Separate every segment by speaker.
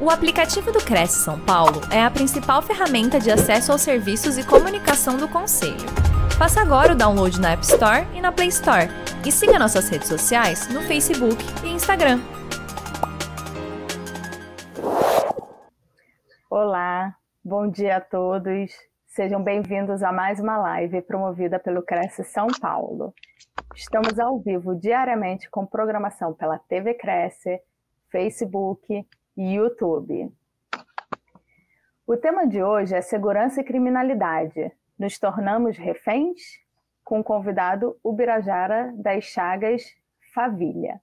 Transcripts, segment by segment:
Speaker 1: O aplicativo do Cresce São Paulo é a principal ferramenta de acesso aos serviços e comunicação do Conselho. Faça agora o download na App Store e na Play Store. E siga nossas redes sociais no Facebook e Instagram.
Speaker 2: Olá, bom dia a todos. Sejam bem-vindos a mais uma live promovida pelo Cresce São Paulo. Estamos ao vivo diariamente com programação pela TV Cresce, Facebook YouTube. O tema de hoje é segurança e criminalidade. Nos tornamos reféns? Com o convidado Ubirajara das Chagas Favilha.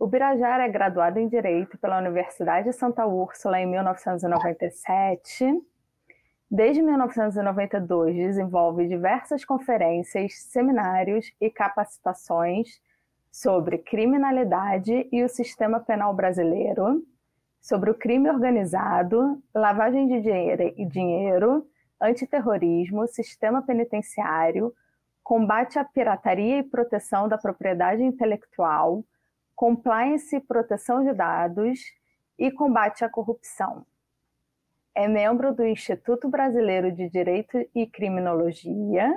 Speaker 2: Ubirajara é graduado em Direito pela Universidade de Santa Úrsula em 1997. Desde 1992, desenvolve diversas conferências, seminários e capacitações sobre criminalidade e o sistema penal brasileiro, sobre o crime organizado, lavagem de dinheiro e dinheiro, antiterrorismo, sistema penitenciário, combate à pirataria e proteção da propriedade intelectual, compliance e proteção de dados e combate à corrupção. É membro do Instituto Brasileiro de Direito e Criminologia,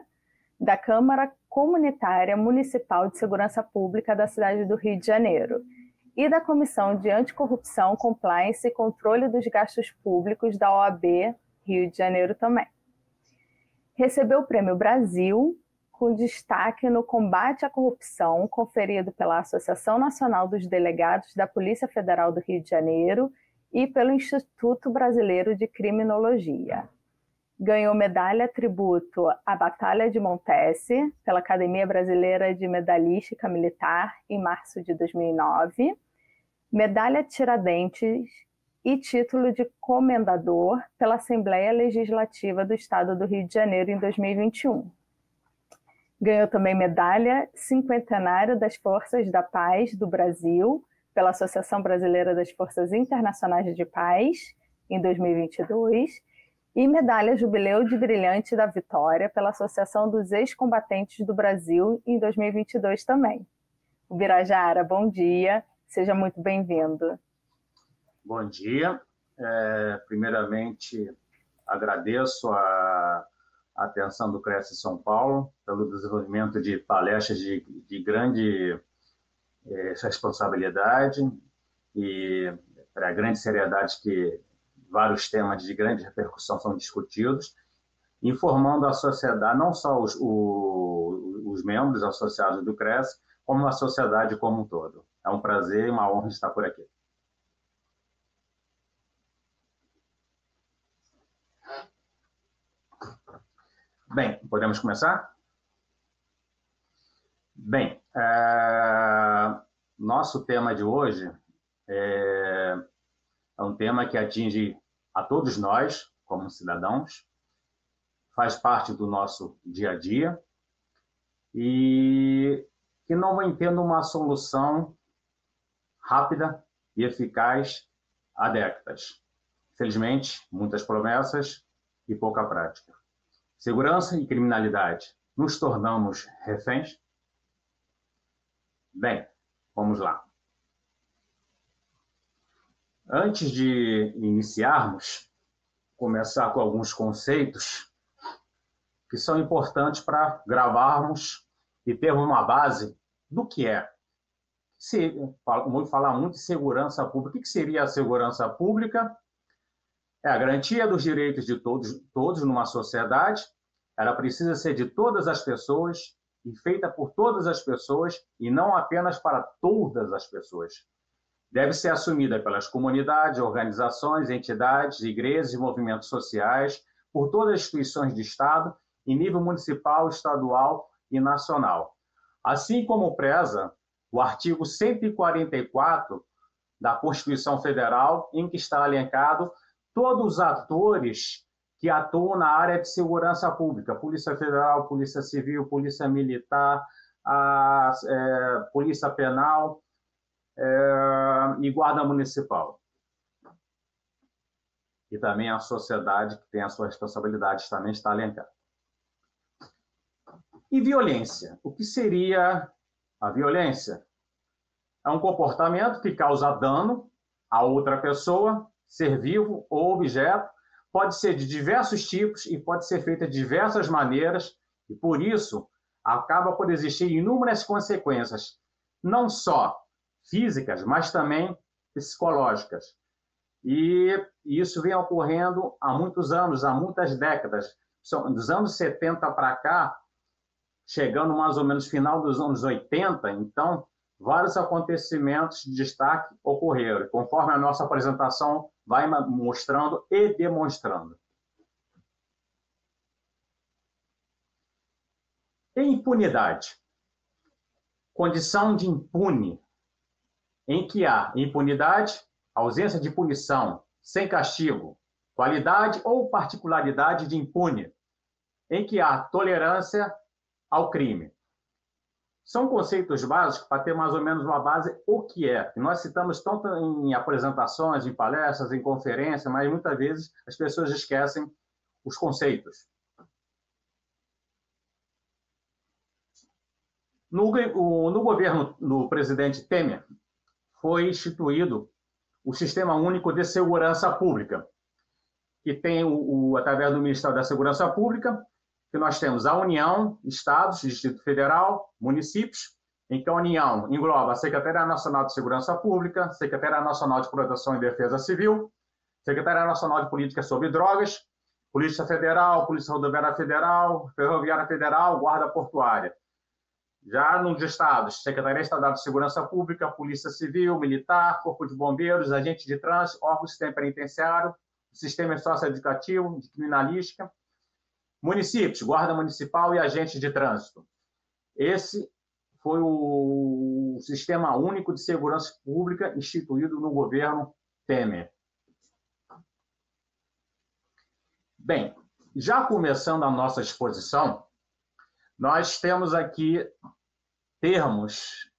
Speaker 2: da Câmara Comunitária Municipal de Segurança Pública da cidade do Rio de Janeiro e da Comissão de Anticorrupção, Compliance e Controle dos Gastos Públicos da OAB Rio de Janeiro também. Recebeu o Prêmio Brasil, com destaque no combate à corrupção, conferido pela Associação Nacional dos Delegados da Polícia Federal do Rio de Janeiro e pelo Instituto Brasileiro de Criminologia. Ganhou medalha tributo à Batalha de Montese pela Academia Brasileira de Medalhística Militar em março de 2009 medalha Tiradentes e título de comendador pela Assembleia Legislativa do Estado do Rio de Janeiro em 2021. Ganhou também medalha cinquentenária das Forças da Paz do Brasil pela Associação Brasileira das Forças Internacionais de Paz em 2022 e medalha Jubileu de Brilhante da Vitória pela Associação dos Ex-Combatentes do Brasil em 2022 também. Birajara, bom dia. Seja muito bem-vindo.
Speaker 3: Bom dia. É, primeiramente, agradeço a, atenção do Cresce São Paulo pelo desenvolvimento de palestras de, de grande é, responsabilidade e para a grande seriedade que vários temas de grande repercussão são discutidos, informando a sociedade, não só os, os, os membros associados do CRES, como a sociedade como um todo. É um prazer e uma honra estar por aqui. Bem, podemos começar? Bem, é... nosso tema de hoje é... é um tema que atinge a todos nós, como cidadãos, faz parte do nosso dia a dia e que não vem tendo uma solução rápida e eficaz há décadas. Felizmente, muitas promessas e pouca prática. Segurança e criminalidade. Nos tornamos reféns? Bem, vamos lá. Antes de iniciarmos, começar com alguns conceitos que são importantes para gravarmos e termos uma base do que é se, vou falar muito de segurança pública. O que seria a segurança pública? É a garantia dos direitos de todos, todos numa sociedade. Ela precisa ser de todas as pessoas e feita por todas as pessoas e não apenas para todas as pessoas. Deve ser assumida pelas comunidades, organizações, entidades, igrejas e movimentos sociais, por todas as instituições de Estado, em nível municipal, estadual e nacional. Assim como preza o artigo 144 da Constituição Federal, em que está elencado todos os atores que atuam na área de segurança pública: Polícia Federal, Polícia Civil, Polícia Militar, a, é, Polícia Penal é, e Guarda Municipal. E também a sociedade, que tem as suas responsabilidades, também está elencada. E violência? O que seria a violência é um comportamento que causa dano a outra pessoa, ser vivo ou objeto, pode ser de diversos tipos e pode ser feita de diversas maneiras, e por isso acaba por existir inúmeras consequências, não só físicas, mas também psicológicas. E isso vem ocorrendo há muitos anos, há muitas décadas. Dos anos 70 para cá, chegando mais ou menos final dos anos 80, então vários acontecimentos de destaque ocorreram, conforme a nossa apresentação vai mostrando e demonstrando. Impunidade. Condição de impune, em que há impunidade, ausência de punição, sem castigo, qualidade ou particularidade de impune, em que há tolerância ao crime. São conceitos básicos para ter mais ou menos uma base o que é. nós citamos tanto em apresentações, em palestras, em conferências, mas muitas vezes as pessoas esquecem os conceitos. No, no governo do presidente Temer, foi instituído o Sistema Único de Segurança Pública, que tem, o, o, através do Ministério da Segurança Pública, que nós temos a União, Estados, Distrito Federal, municípios, em que a União engloba a Secretaria Nacional de Segurança Pública, Secretaria Nacional de Proteção e Defesa Civil, Secretaria Nacional de Política sobre Drogas, Polícia Federal, Polícia Rodoviária Federal, Ferroviária Federal, Guarda Portuária. Já nos estados, Secretaria Estadual de Segurança Pública, Polícia Civil, Militar, Corpo de Bombeiros, Agente de Trânsito, órgãos do Sistema Penitenciário, Sistema Socioeducativo, de Criminalística, Municípios, Guarda Municipal e Agentes de Trânsito. Esse foi o Sistema Único de Segurança Pública instituído no governo Temer. Bem, já começando a nossa exposição, nós temos aqui termos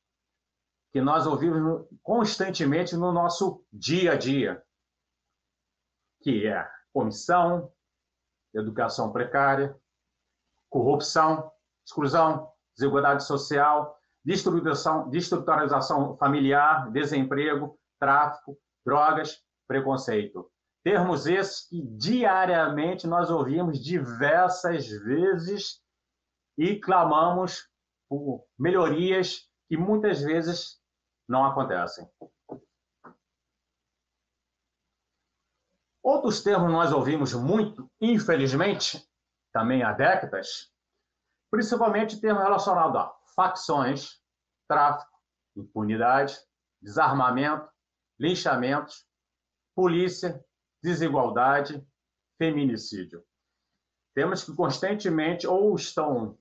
Speaker 3: que nós ouvimos constantemente no nosso dia a dia, que é comissão, educação precária, corrupção, exclusão, desigualdade social, destruturalização familiar, desemprego, tráfico, drogas, preconceito. Termos esses que diariamente nós ouvimos diversas vezes e clamamos por melhorias que muitas vezes não acontecem. Outros termos nós ouvimos muito, infelizmente, também há décadas, principalmente termos relacionados a facções, tráfico, impunidade, desarmamento, linchamentos, polícia, desigualdade, feminicídio. Temos que constantemente ou estão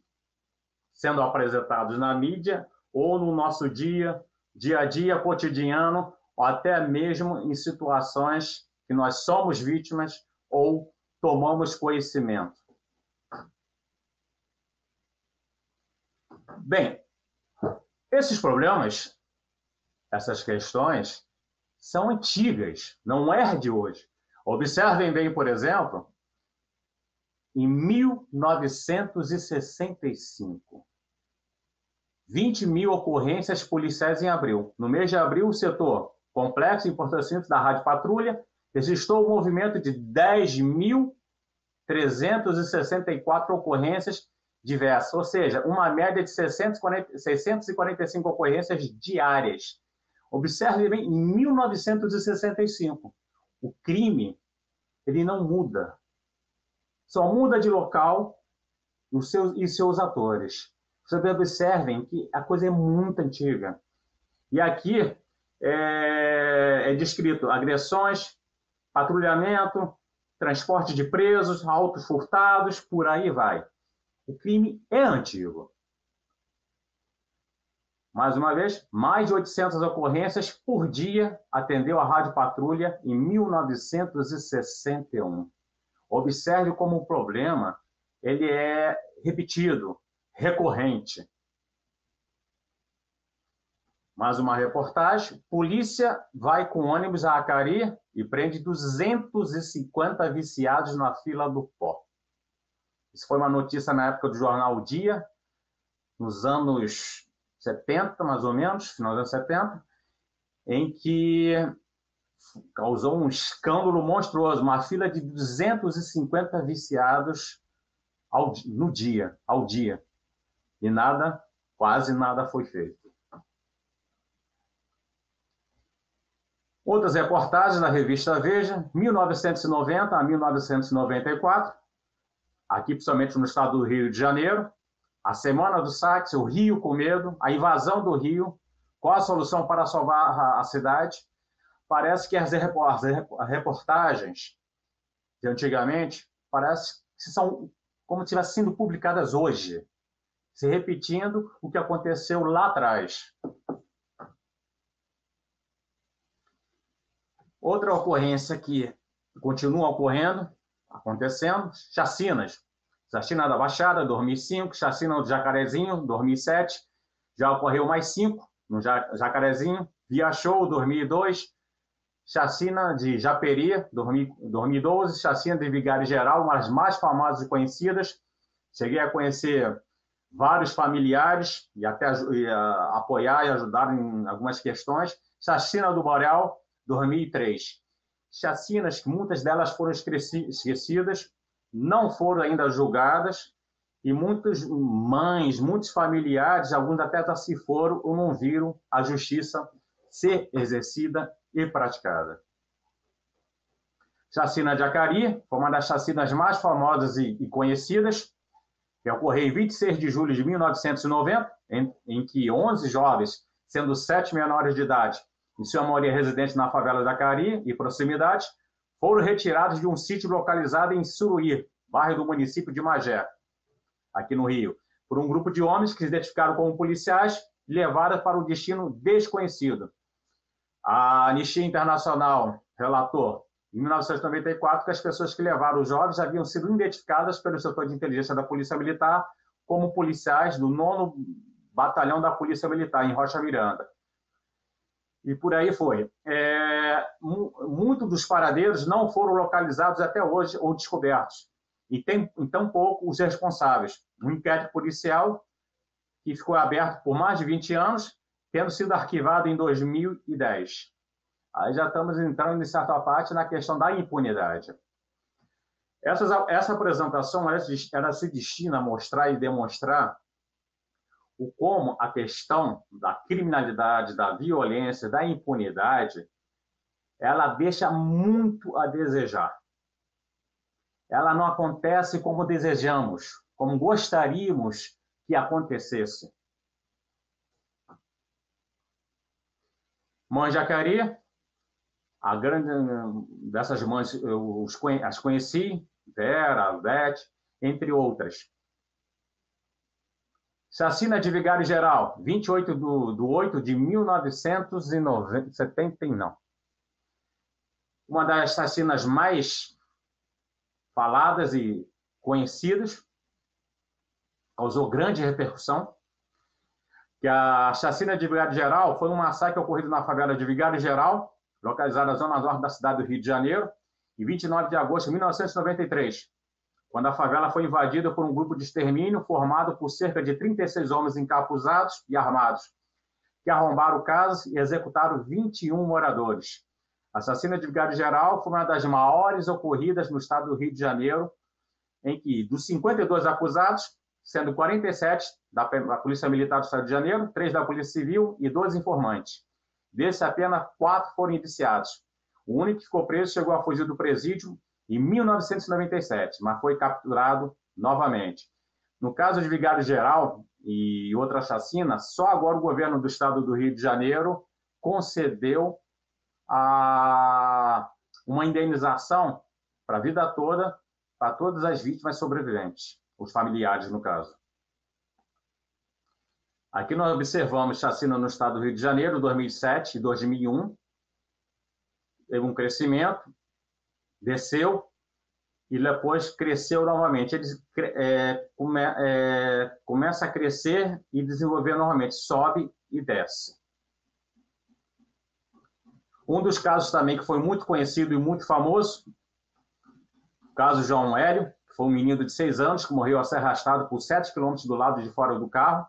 Speaker 3: sendo apresentados na mídia ou no nosso dia, dia a dia, cotidiano, ou até mesmo em situações que nós somos vítimas ou tomamos conhecimento. Bem, esses problemas, essas questões, são antigas, não é de hoje. Observem bem, por exemplo, em 1965, 20 mil ocorrências policiais em abril. No mês de abril, o setor complexo e importante da Rádio Patrulha registrou um movimento de 10.364 ocorrências diversas, ou seja, uma média de 640, 645 ocorrências diárias. Observe bem, em 1965, o crime ele não muda. Só muda de local os seus, e seus atores. Vocês observem que a coisa é muito antiga. E aqui é, é descrito agressões, patrulhamento, transporte de presos, autos furtados, por aí vai. O crime é antigo. Mais uma vez, mais de 800 ocorrências por dia atendeu a Rádio Patrulha em 1961. Observe como o problema ele é repetido, recorrente. Mais uma reportagem. Polícia vai com ônibus a Acari e prende 250 viciados na fila do pó. Isso foi uma notícia na época do jornal o Dia, nos anos 70, mais ou menos, final dos anos 70, em que causou um escândalo monstruoso, uma fila de 250 viciados ao, no dia, ao dia. E nada, quase nada foi feito. Outras reportagens na revista Veja, 1990 a 1994, aqui principalmente no estado do Rio de Janeiro, a Semana do Sax, o Rio com medo, a invasão do Rio, qual a solução para salvar a cidade? Parece que as reportagens de antigamente parece que são como se tivessem sido publicadas hoje, se repetindo o que aconteceu lá atrás. Outra ocorrência que continua ocorrendo, acontecendo, chacinas. Chacina da Baixada, 2005, chacina do Jacarezinho, 2007, já ocorreu mais cinco no Jacarezinho, Via Show, 2002, chacina de Japeri, 2012, chacina de Vigário Geral, uma das mais famosas e conhecidas. Cheguei a conhecer vários familiares e até e, uh, apoiar e ajudar em algumas questões. Chacina do Boreal, 2003. Chacinas que muitas delas foram esquecidas, não foram ainda julgadas, e muitas mães, muitos familiares, alguns até já se foram ou não viram a justiça ser exercida e praticada. Chacina de Acari foi uma das chacinas mais famosas e, conhecidas, que ocorreu em 26 de julho de 1990, em, em que 11 jovens, sendo sete menores de idade, em sua maioria residentes na favela da Cari e proximidades, foram retirados de um sítio localizado em Suruí, bairro do município de Magé, aqui no Rio, por um grupo de homens que se identificaram como policiais e levaram para um destino desconhecido. A Anistia Internacional relatou em 1994 que as pessoas que levaram os jovens haviam sido identificadas pelo setor de inteligência da Polícia Militar como policiais do 9 Batalhão da Polícia Militar, em Rocha Miranda e por aí foi. É, Muitos dos paradeiros não foram localizados até hoje ou descobertos, e tem, em tão pouco, os responsáveis. Um inquérito policial que ficou aberto por mais de 20 anos, tendo sido arquivado em 2010. Aí já estamos entrando, em certa parte, na questão da impunidade. Essa, essa apresentação ela, ela se destina a mostrar e demonstrar o como a questão da criminalidade, da violência, da impunidade, ela deixa muito a desejar. Ela não acontece como desejamos, como gostaríamos que acontecesse. Mãe Jacarí, a grande dessas mães eu as conheci, Vera, Vete, entre outras. Chacina de Vigário Geral, 28 do, do 8 de 1970, não. Uma das chacinas mais faladas e conhecidas, causou grande repercussão, que a chacina de Vigário Geral foi um massacre ocorrido na favela de Vigário Geral, localizada na zona norte da cidade do Rio de Janeiro, em 29 de agosto de 1993 quando a favela foi invadida por um grupo de extermínio formado por cerca de 36 homens encapuzados e armados, que arrombaram casas e executaram 21 moradores. A assassina de Vigário Geral foi uma das maiores ocorridas no estado do Rio de Janeiro, em que, dos 52 acusados, sendo 47 da Polícia Militar do Estado de Janeiro, três da Polícia Civil e dois informantes. Desses, apenas quatro foram indiciados. O único que ficou preso chegou a fugir do presídio em 1997, mas foi capturado novamente. No caso de Vigário Geral e outra chacina, só agora o governo do estado do Rio de Janeiro concedeu a, uma indenização para a vida toda para todas as vítimas sobreviventes, os familiares, no caso. Aqui nós observamos chacina no estado do Rio de Janeiro, 2007 e 2001. Teve um crescimento, desceu e depois cresceu novamente. Ele é, come, é, começa a crescer e desenvolver novamente, sobe e desce. Um dos casos também que foi muito conhecido e muito famoso, o caso João Hélio, que foi um menino de seis anos que morreu a ser arrastado por sete quilômetros do lado de fora do carro.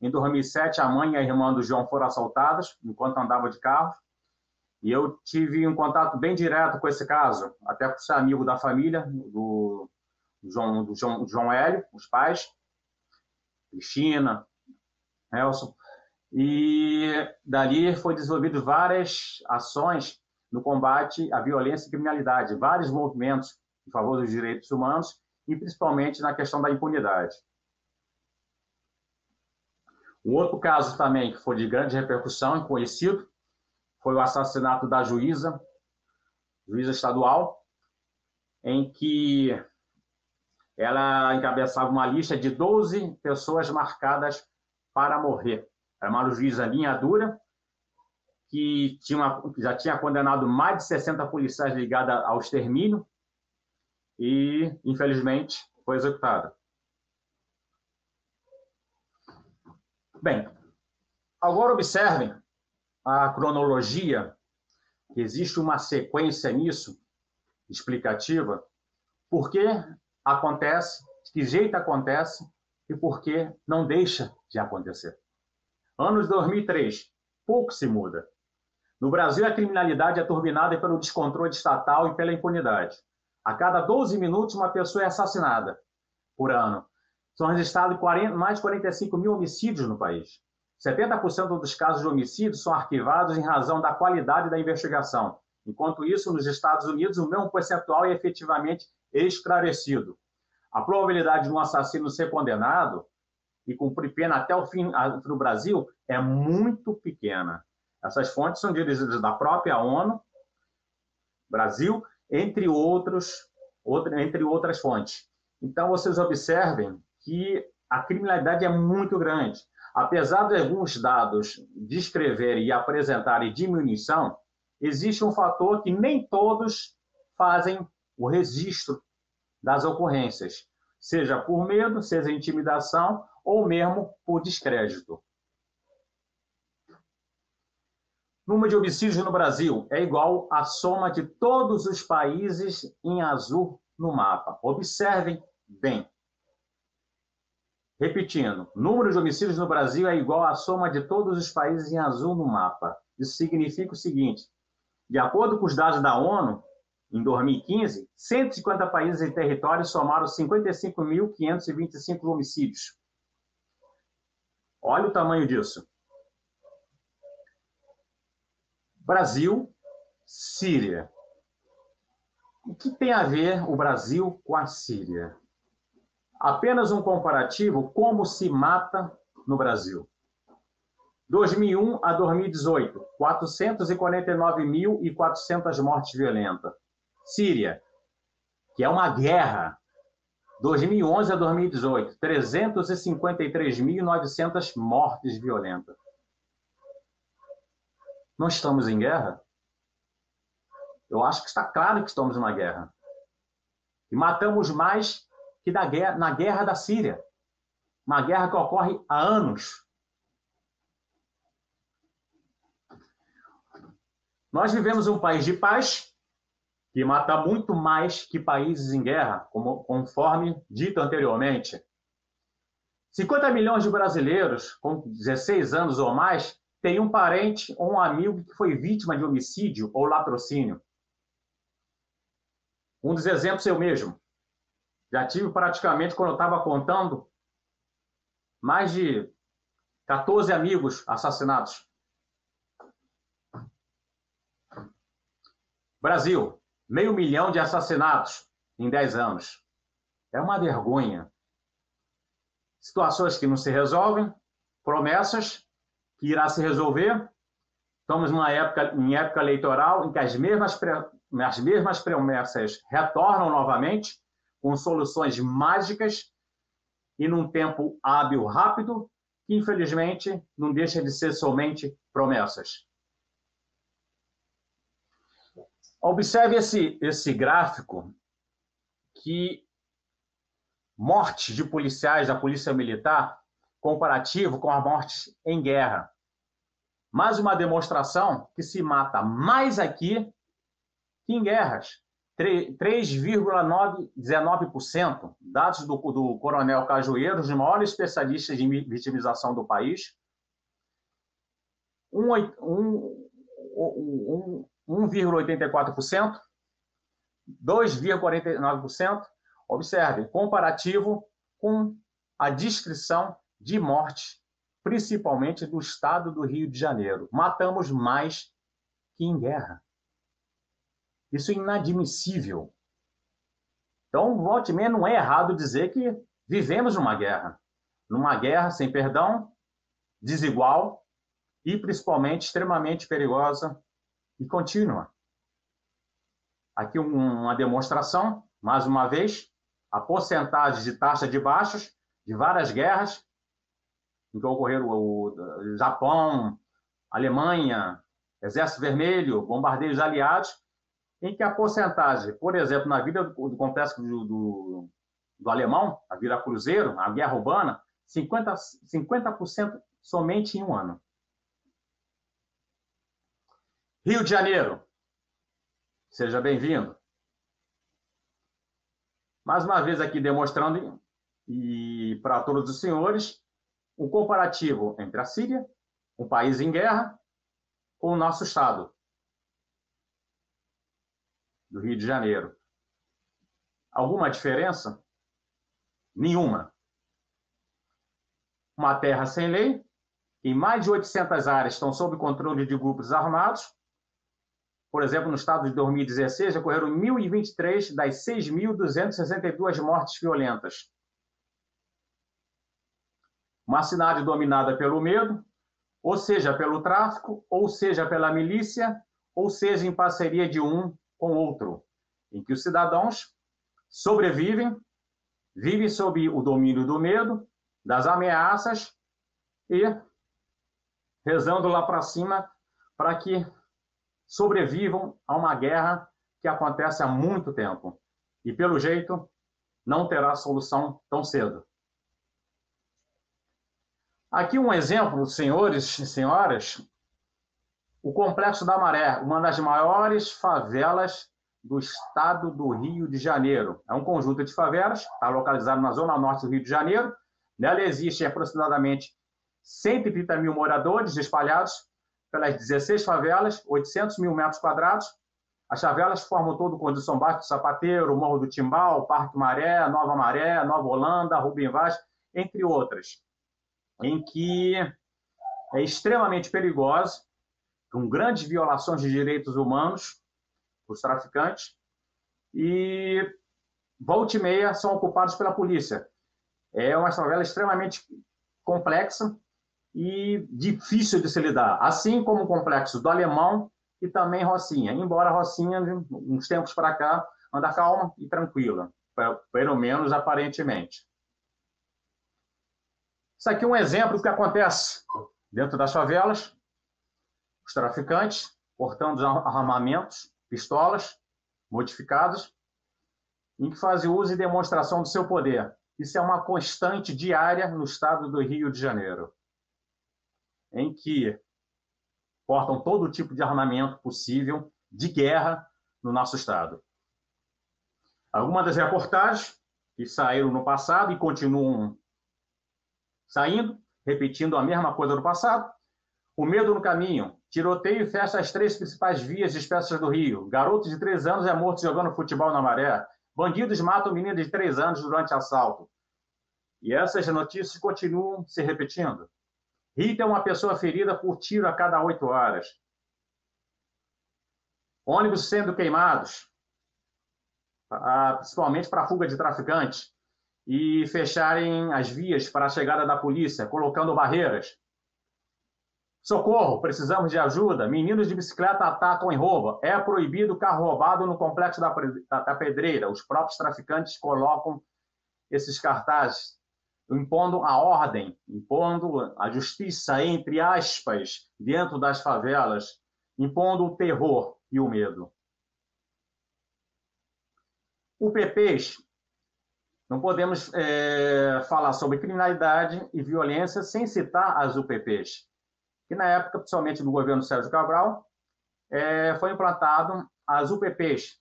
Speaker 3: Em 2007, a mãe e a irmã do João foram assaltadas enquanto andava de carro. E eu tive um contato bem direto com esse caso, até por ser amigo da família, do João, do João, João Hélio, os pais, Cristina, Nelson. E dali foi desenvolvido várias ações no combate à violência e criminalidade, vários movimentos em favor dos direitos humanos e principalmente na questão da impunidade. Um outro caso também que foi de grande repercussão e conhecido foi o assassinato da juíza, juíza estadual, em que ela encabeçava uma lista de 12 pessoas marcadas para morrer. Era uma juíza linha dura, que tinha já tinha condenado mais de 60 policiais ligados ao extermínio e, infelizmente, foi executada. Bem, agora observem a cronologia, que existe uma sequência nisso, explicativa, por que acontece, de que jeito acontece e por que não deixa de acontecer. Anos 2003, pouco se muda. No Brasil, a criminalidade é turbinada pelo descontrole estatal e pela impunidade. A cada 12 minutos, uma pessoa é assassinada por ano. São registrados 40, mais de 45 mil homicídios no país. 70% dos casos de homicídio são arquivados em razão da qualidade da investigação. Enquanto isso, nos Estados Unidos, o mesmo percentual é efetivamente esclarecido. A probabilidade de um assassino ser condenado e cumprir pena até o fim no Brasil é muito pequena. Essas fontes são dirigidas da própria ONU, Brasil, entre outros, entre outras fontes. Então, vocês observem que a criminalidade é muito grande. Apesar de alguns dados descreverem e apresentarem diminuição, existe um fator que nem todos fazem o registro das ocorrências, seja por medo, seja intimidação ou mesmo por descrédito. O número de homicídios no Brasil é igual à soma de todos os países em azul no mapa. Observem bem. Repetindo, número de homicídios no Brasil é igual à soma de todos os países em azul no mapa. Isso significa o seguinte: de acordo com os dados da ONU, em 2015, 150 países e territórios somaram 55.525 homicídios. Olha o tamanho disso. Brasil, Síria. O que tem a ver o Brasil com a Síria? Apenas um comparativo como se mata no Brasil. 2001 a 2018, 449.400 mortes violentas. Síria, que é uma guerra. 2011 a 2018, 353.900 mortes violentas. Não estamos em guerra? Eu acho que está claro que estamos numa guerra. E matamos mais que da guerra, na guerra da Síria. Uma guerra que ocorre há anos. Nós vivemos um país de paz que mata muito mais que países em guerra, como, conforme dito anteriormente. 50 milhões de brasileiros com 16 anos ou mais têm um parente ou um amigo que foi vítima de homicídio ou latrocínio. Um dos exemplos eu mesmo. Já tive praticamente, quando eu estava contando, mais de 14 amigos assassinados. Brasil, meio milhão de assassinatos em 10 anos. É uma vergonha. Situações que não se resolvem, promessas que irá se resolver. Estamos numa época, em época eleitoral em que as mesmas, as mesmas promessas retornam novamente com soluções mágicas e num tempo hábil rápido, que infelizmente não deixa de ser somente promessas. Observe esse, esse gráfico que mortes de policiais da Polícia Militar comparativo com as mortes em guerra. Mais uma demonstração que se mata mais aqui que em guerras. 3,19%, dados do, do Coronel Cajueiro, os maiores especialistas de vitimização do país. Um, um, um, 1,84%, 2,49%. Observe, comparativo com a descrição de morte, principalmente do estado do Rio de Janeiro. Matamos mais que em guerra. Isso é inadmissível. Então, volte meia, não é errado dizer que vivemos numa guerra. Numa guerra sem perdão, desigual e, principalmente, extremamente perigosa e contínua. Aqui uma demonstração, mais uma vez, a porcentagem de taxa de baixos de várias guerras em que ocorreram o Japão, Alemanha, Exército Vermelho, bombardeios aliados, em que a porcentagem, por exemplo, na vida do, complexo do, do, do alemão, a Vila Cruzeiro, a guerra urbana, 50%, 50% somente em um ano. Rio de Janeiro, seja bem-vindo. Mais uma vez aqui demonstrando e para todos os senhores o comparativo entre a Síria, um país em guerra, com o nosso estado, do Rio de Janeiro. Alguma diferença? Nenhuma. Uma terra sem lei, em mais de 800 áreas estão sob controle de grupos armados. Por exemplo, no estado de 2016, ocorreram 1.023 das 6.262 mortes violentas. Uma cidade dominada pelo medo, ou seja, pelo tráfico, ou seja, pela milícia, ou seja, em parceria de um com outro, em que os cidadãos sobrevivem, vivem sob o domínio do medo, das ameaças e rezando lá para cima para que sobrevivam a uma guerra que acontece há muito tempo e, pelo jeito, não terá solução tão cedo. Aqui um exemplo, senhores e senhoras, o Complexo da Maré, uma das maiores favelas do estado do Rio de Janeiro. É um conjunto de favelas, está localizado na zona norte do Rio de Janeiro. Nela existem aproximadamente 130 mil moradores espalhados pelas 16 favelas, 800 mil metros quadrados. As favelas formam todo o São Baixo do Sapateiro, Morro do Timbal, Parque Maré, Nova Maré, Nova Holanda, Rubem Vaz, entre outras, em que é extremamente perigosa, com grandes violações de direitos humanos os traficantes e volta e meia são ocupados pela polícia. É uma favela extremamente complexa e difícil de se lidar, assim como o complexo do Alemão e também Rocinha, embora Rocinha, uns tempos para cá, anda calma e tranquila, pelo menos aparentemente. Isso aqui é um exemplo do que acontece dentro das favelas, os traficantes portando armamentos, pistolas modificadas, em que fazem uso e demonstração do seu poder. Isso é uma constante diária no estado do Rio de Janeiro, em que portam todo tipo de armamento possível de guerra no nosso estado. Algumas das reportagens que saíram no passado e continuam saindo, repetindo a mesma coisa do passado, o medo no caminho. Tiroteio fecha as três principais vias dispersas do Rio. Garoto de três anos é morto jogando futebol na maré. Bandidos matam menina de três anos durante assalto. E essas notícias continuam se repetindo. Rita é uma pessoa ferida por tiro a cada oito horas. Ônibus sendo queimados, principalmente para fuga de traficantes, e fecharem as vias para a chegada da polícia, colocando barreiras. Socorro, precisamos de ajuda. Meninos de bicicleta atacam e roubam. É proibido carro roubado no complexo da, da Pedreira. Os próprios traficantes colocam esses cartazes, impondo a ordem, impondo a justiça, entre aspas, dentro das favelas, impondo o terror e o medo. O PPs, não podemos é, falar sobre criminalidade e violência sem citar as UPPs que na época, principalmente no governo Sérgio Cabral, é, foi implantado as UPPs,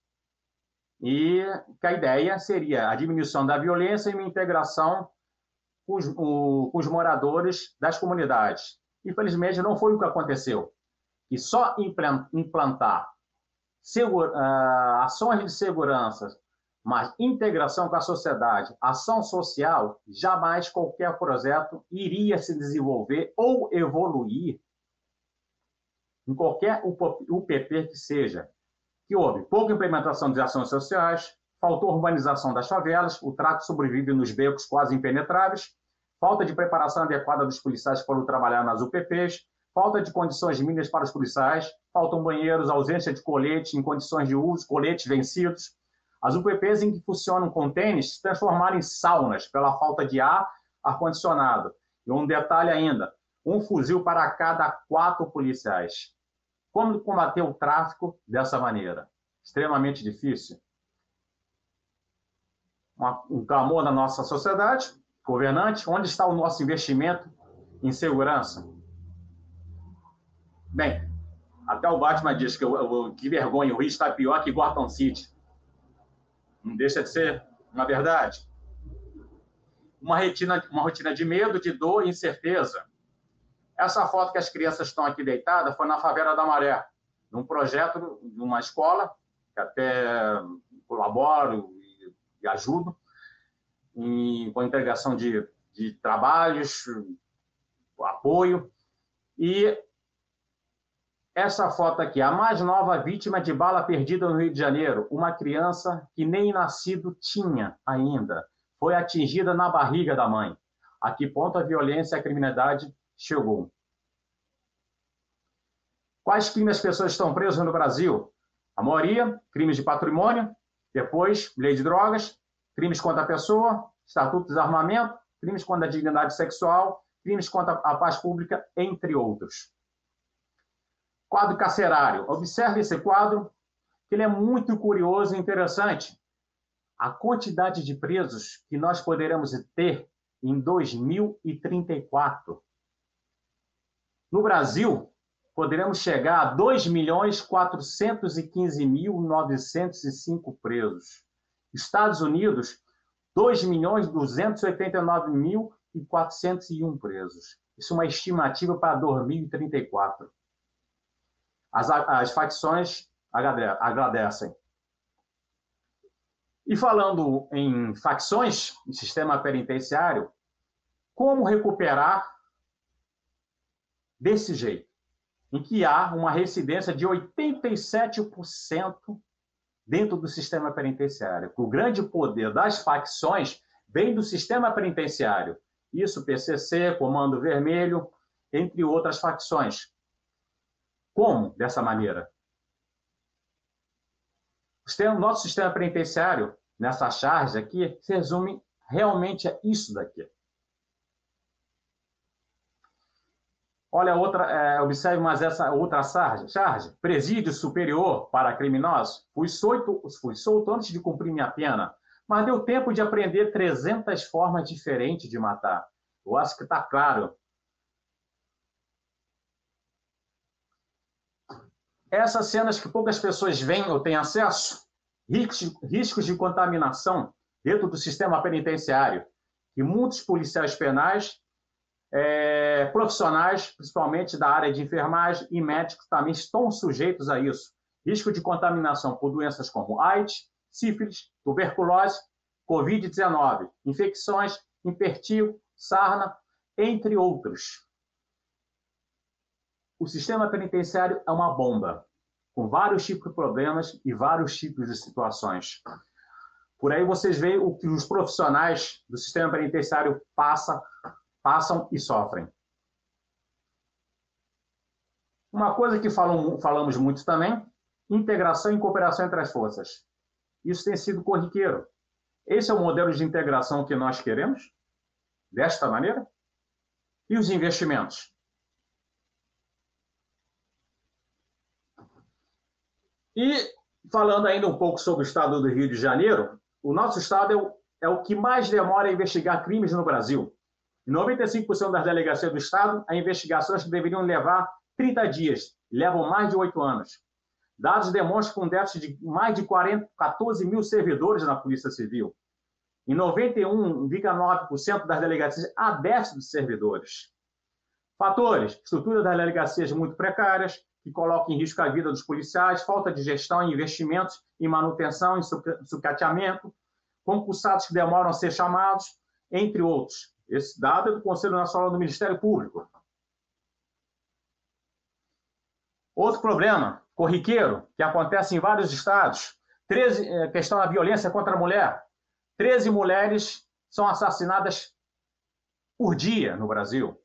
Speaker 3: e que a ideia seria a diminuição da violência e uma integração com os, o, com os moradores das comunidades. Infelizmente, não foi o que aconteceu. E só implantar segura, uh, ações de segurança, mas integração com a sociedade, ação social, jamais qualquer projeto iria se desenvolver ou evoluir em qualquer UPP que seja. Que houve pouca implementação de ações sociais, faltou urbanização das favelas, o trato sobrevive nos becos quase impenetráveis, falta de preparação adequada dos policiais foram trabalhar nas UPPs, falta de condições mínimas para os policiais, faltam banheiros, ausência de coletes em condições de uso, coletes vencidos. As UPPs em que funcionam com tênis se transformaram em saunas pela falta de ar, ar-condicionado. E um detalhe ainda, um fuzil para cada quatro policiais. Como combater o tráfico dessa maneira? Extremamente difícil. um clamor na nossa sociedade, governante, onde está o nosso investimento em segurança? Bem, até o Batman diz que, eu, que vergonha, o Rio está pior que Gotham City. Não deixa de ser uma verdade. Uma rotina, uma rotina de medo, de dor e incerteza. Essa foto que as crianças estão aqui deitadas foi na Favela da Maré, num projeto de uma escola, que até colaboro e, e ajudo, em, com a integração de, de trabalhos, apoio. E essa foto aqui, a mais nova vítima de bala perdida no Rio de Janeiro, uma criança que nem nascido tinha ainda, foi atingida na barriga da mãe. A que ponto a violência e a criminalidade chegou? Quais crimes as pessoas estão presas no Brasil? A maioria, crimes de patrimônio, depois, lei de drogas, crimes contra a pessoa, estatuto de desarmamento, crimes contra a dignidade sexual, crimes contra a paz pública, entre outros. Quadro carcerário. Observe esse quadro, que ele é muito curioso e interessante. A quantidade de presos que nós poderemos ter em 2034. No Brasil, poderemos chegar a 2.415.905 presos. Estados Unidos, 2.289.401 presos. Isso é uma estimativa para 2034 as, as facções agradecem. E falando em facções, em sistema penitenciário, como recuperar desse jeito, em que há uma residência de 87% dentro do sistema penitenciário. O grande poder das facções vem do sistema penitenciário. Isso, PCC, Comando Vermelho, entre outras facções. Como dessa maneira? O nosso sistema penitenciário, nessa charge aqui, se resume realmente a isso daqui. Olha outra, é, observe mais essa outra charge, charge. Presídio superior para criminosos. Fui solto, fui solto antes de cumprir minha pena, mas deu tempo de aprender 300 formas diferentes de matar. Eu acho que está claro essas cenas que poucas pessoas veem ou têm acesso, riscos, de contaminação dentro do sistema penitenciário, e muitos policiais penais, é, profissionais, principalmente da área de enfermagem e médicos, também estão sujeitos a isso. Risco de contaminação por doenças como AIDS, sífilis, tuberculose, Covid-19, infecções, impertio, sarna, entre outros. O sistema penitenciário é uma bomba, com vários tipos de problemas e vários tipos de situações. Por aí vocês veem o que os profissionais do sistema penitenciário passa, passam e sofrem. Uma coisa que falam, falamos muito também, integração e cooperação entre as forças. Isso tem sido corriqueiro. Esse é o modelo de integração que nós queremos? Desta maneira? E os investimentos? E falando ainda um pouco sobre o estado do Rio de Janeiro, o nosso estado é o, é o que mais demora a investigar crimes no Brasil. Em 95% das delegacias do estado, há investigações que deveriam levar 30 dias, levam mais de 8 anos. Dados demonstram um déficit de mais de 40, 14 mil servidores na Polícia Civil. Em 91,9% das delegacias há déficit de servidores. Fatores: estrutura das delegacias muito precárias, que coloca em risco a vida dos policiais, falta de gestão e investimentos em manutenção, em sucateamento, concursados que demoram a ser chamados, entre outros. Esse dado é do Conselho Nacional do Ministério Público. Outro problema corriqueiro que acontece em vários estados, 13, é, questão da violência contra a mulher. 13 mulheres são assassinadas por dia no Brasil.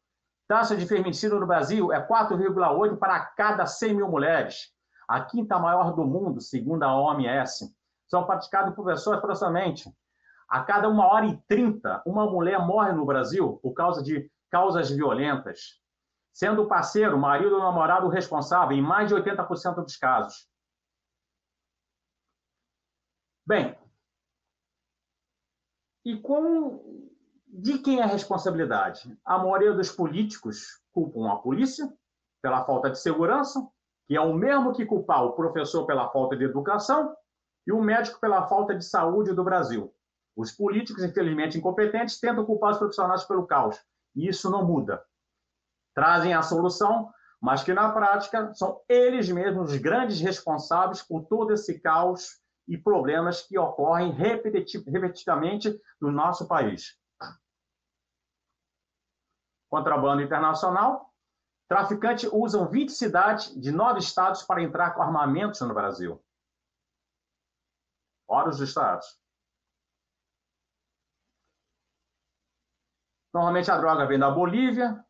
Speaker 3: Taxa de feminicídio no Brasil é 4,8 para cada 100 mil mulheres. A quinta maior do mundo, segundo a OMS. São praticados por pessoas aproximadamente. A cada uma hora e trinta, uma mulher morre no Brasil por causa de causas violentas, sendo o parceiro, marido ou namorado responsável em mais de 80% dos casos. Bem, e com de quem é a responsabilidade? A maioria dos políticos culpam a polícia pela falta de segurança, que é o mesmo que culpar o professor pela falta de educação e o médico pela falta de saúde do Brasil. Os políticos, infelizmente incompetentes, tentam culpar os profissionais pelo caos. E isso não muda. Trazem a solução, mas que na prática são eles mesmos os grandes responsáveis por todo esse caos e problemas que ocorrem repetidamente no nosso país contrabando internacional. Traficantes usam 20 cidades de nove estados para entrar com armamentos no Brasil. Ora os estados. Normalmente a droga vem da Bolívia,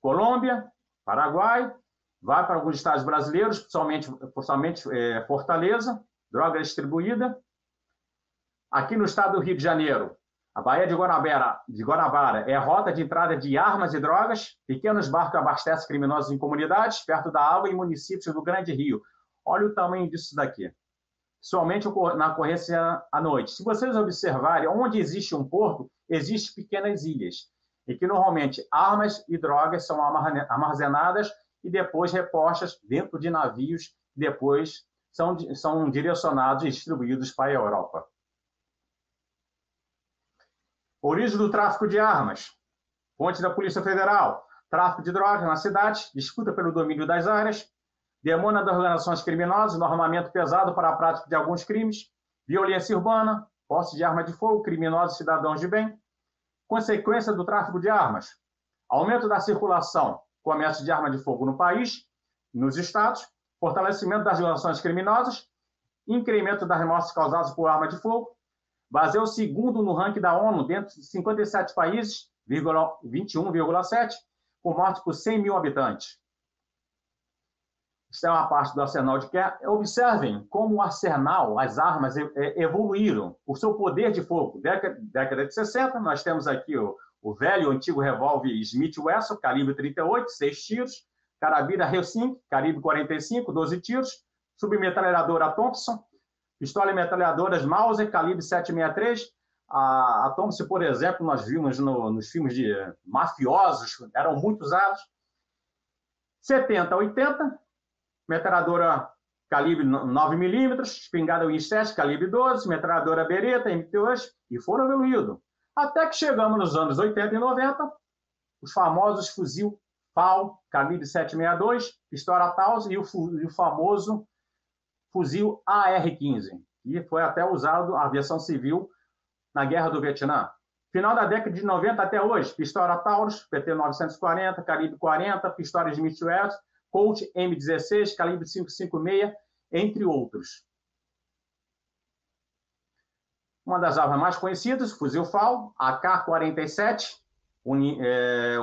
Speaker 3: Colômbia, Paraguai, vai para alguns estados brasileiros, principalmente, principalmente é, Fortaleza, droga distribuída. Aqui no estado do Rio de Janeiro, a Baía de Guanabara, de Guanabara é rota de entrada de armas e drogas. Pequenos barcos abastecem criminosos em comunidades, perto da água e municípios do Grande Rio. Olha o tamanho disso daqui. Somente na ocorrência à noite. Se vocês observarem, onde existe um porto, existem pequenas ilhas. E que normalmente armas e drogas são armazenadas e depois repostas dentro de navios, depois são, são direcionados e distribuídos para a Europa. Origem do tráfico de armas. Fonte da Polícia Federal. Tráfico de drogas na cidade, disputa pelo domínio das áreas. Demanda das organizações criminosas no armamento pesado para a prática de alguns crimes. Violência urbana, posse de arma de fogo, criminosos cidadãos de bem. Consequência do tráfico de armas. Aumento da circulação, comércio de arma de fogo no país, nos estados. Fortalecimento das relações criminosas. Incremento das mortes causadas por arma de fogo Brasil é o segundo no ranking da ONU, dentro de 57 países, 21,7, com morte por 100 mil habitantes. Isso é uma parte do arsenal de guerra. Observem como o arsenal, as armas evoluíram, o seu poder de fogo. Década, década de 60, nós temos aqui o, o velho, antigo revólver Smith Wesson, calibre 38, 6 tiros, carabina Helsinki, calibre 45, 12 tiros, submetralhadora Thompson, pistola e metralhadoras Mauser, calibre 763. A, a Thompson, por exemplo, nós vimos no, nos filmes de mafiosos, eram muito usados. 70 80, metralhadora calibre 9mm, espingarda Winchester, calibre 12, metralhadora Beretta, MP2, e foram evoluindo. Até que chegamos nos anos 80 e 90, os famosos fuzil FAL, calibre 762, pistola Taos e o, e o famoso fuzil AR-15, e foi até usado a aviação civil na Guerra do Vietnã. Final da década de 90 até hoje, pistola Taurus, PT-940, calibre 40, pistola Smith Wesson, Colt M16, calibre 556, entre outros. Uma das armas mais conhecidas, fuzil FAL, AK-47, é,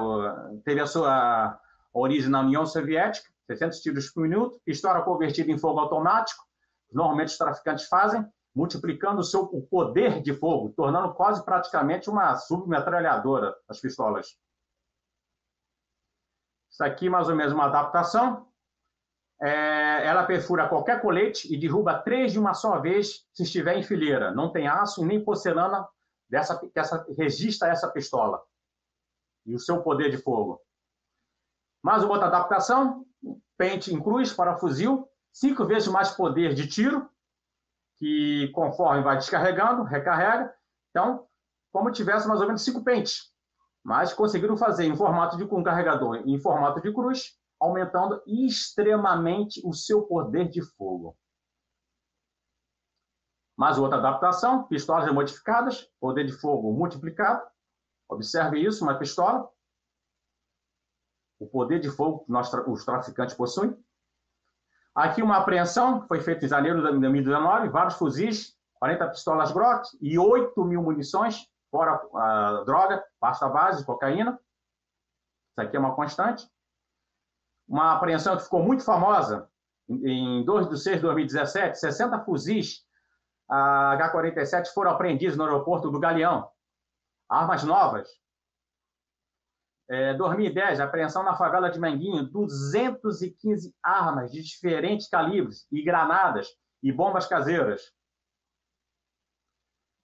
Speaker 3: teve a sua origem na União Soviética, 600 tiros por minuto, pistola convertida em fogo automático, normalmente os traficantes fazem, multiplicando o seu o poder de fogo, tornando quase praticamente uma submetralhadora as pistolas. Isso aqui, mais ou menos, uma adaptação. É, ela perfura qualquer colete e derruba três de uma só vez se estiver em fileira. Não tem aço nem porcelana dessa, que essa, registra essa pistola e o seu poder de fogo. Mais uma outra adaptação, pente em cruz para fuzil, cinco vezes mais poder de tiro, que conforme vai descarregando, recarrega. Então, como tivesse mais ou menos cinco pentes. Mas conseguiram fazer em formato de com carregador em formato de cruz, aumentando extremamente o seu poder de fogo. Mais outra adaptação, pistolas modificadas, poder de fogo multiplicado. Observe isso, uma pistola. O poder de fogo que nós, os traficantes possuem. Aqui uma apreensão, foi feita em janeiro de 2019, vários fuzis, 40 pistolas Glock e 8 mil munições, fora a droga, pasta base, cocaína. Isso aqui é uma constante. Uma apreensão que ficou muito famosa, em 2 de 6 de 2017, 60 fuzis a H-47 foram apreendidos no aeroporto do Galeão. Armas novas. É, 2010, apreensão na favela de Manguinho, 215 armas de diferentes calibres e granadas e bombas caseiras.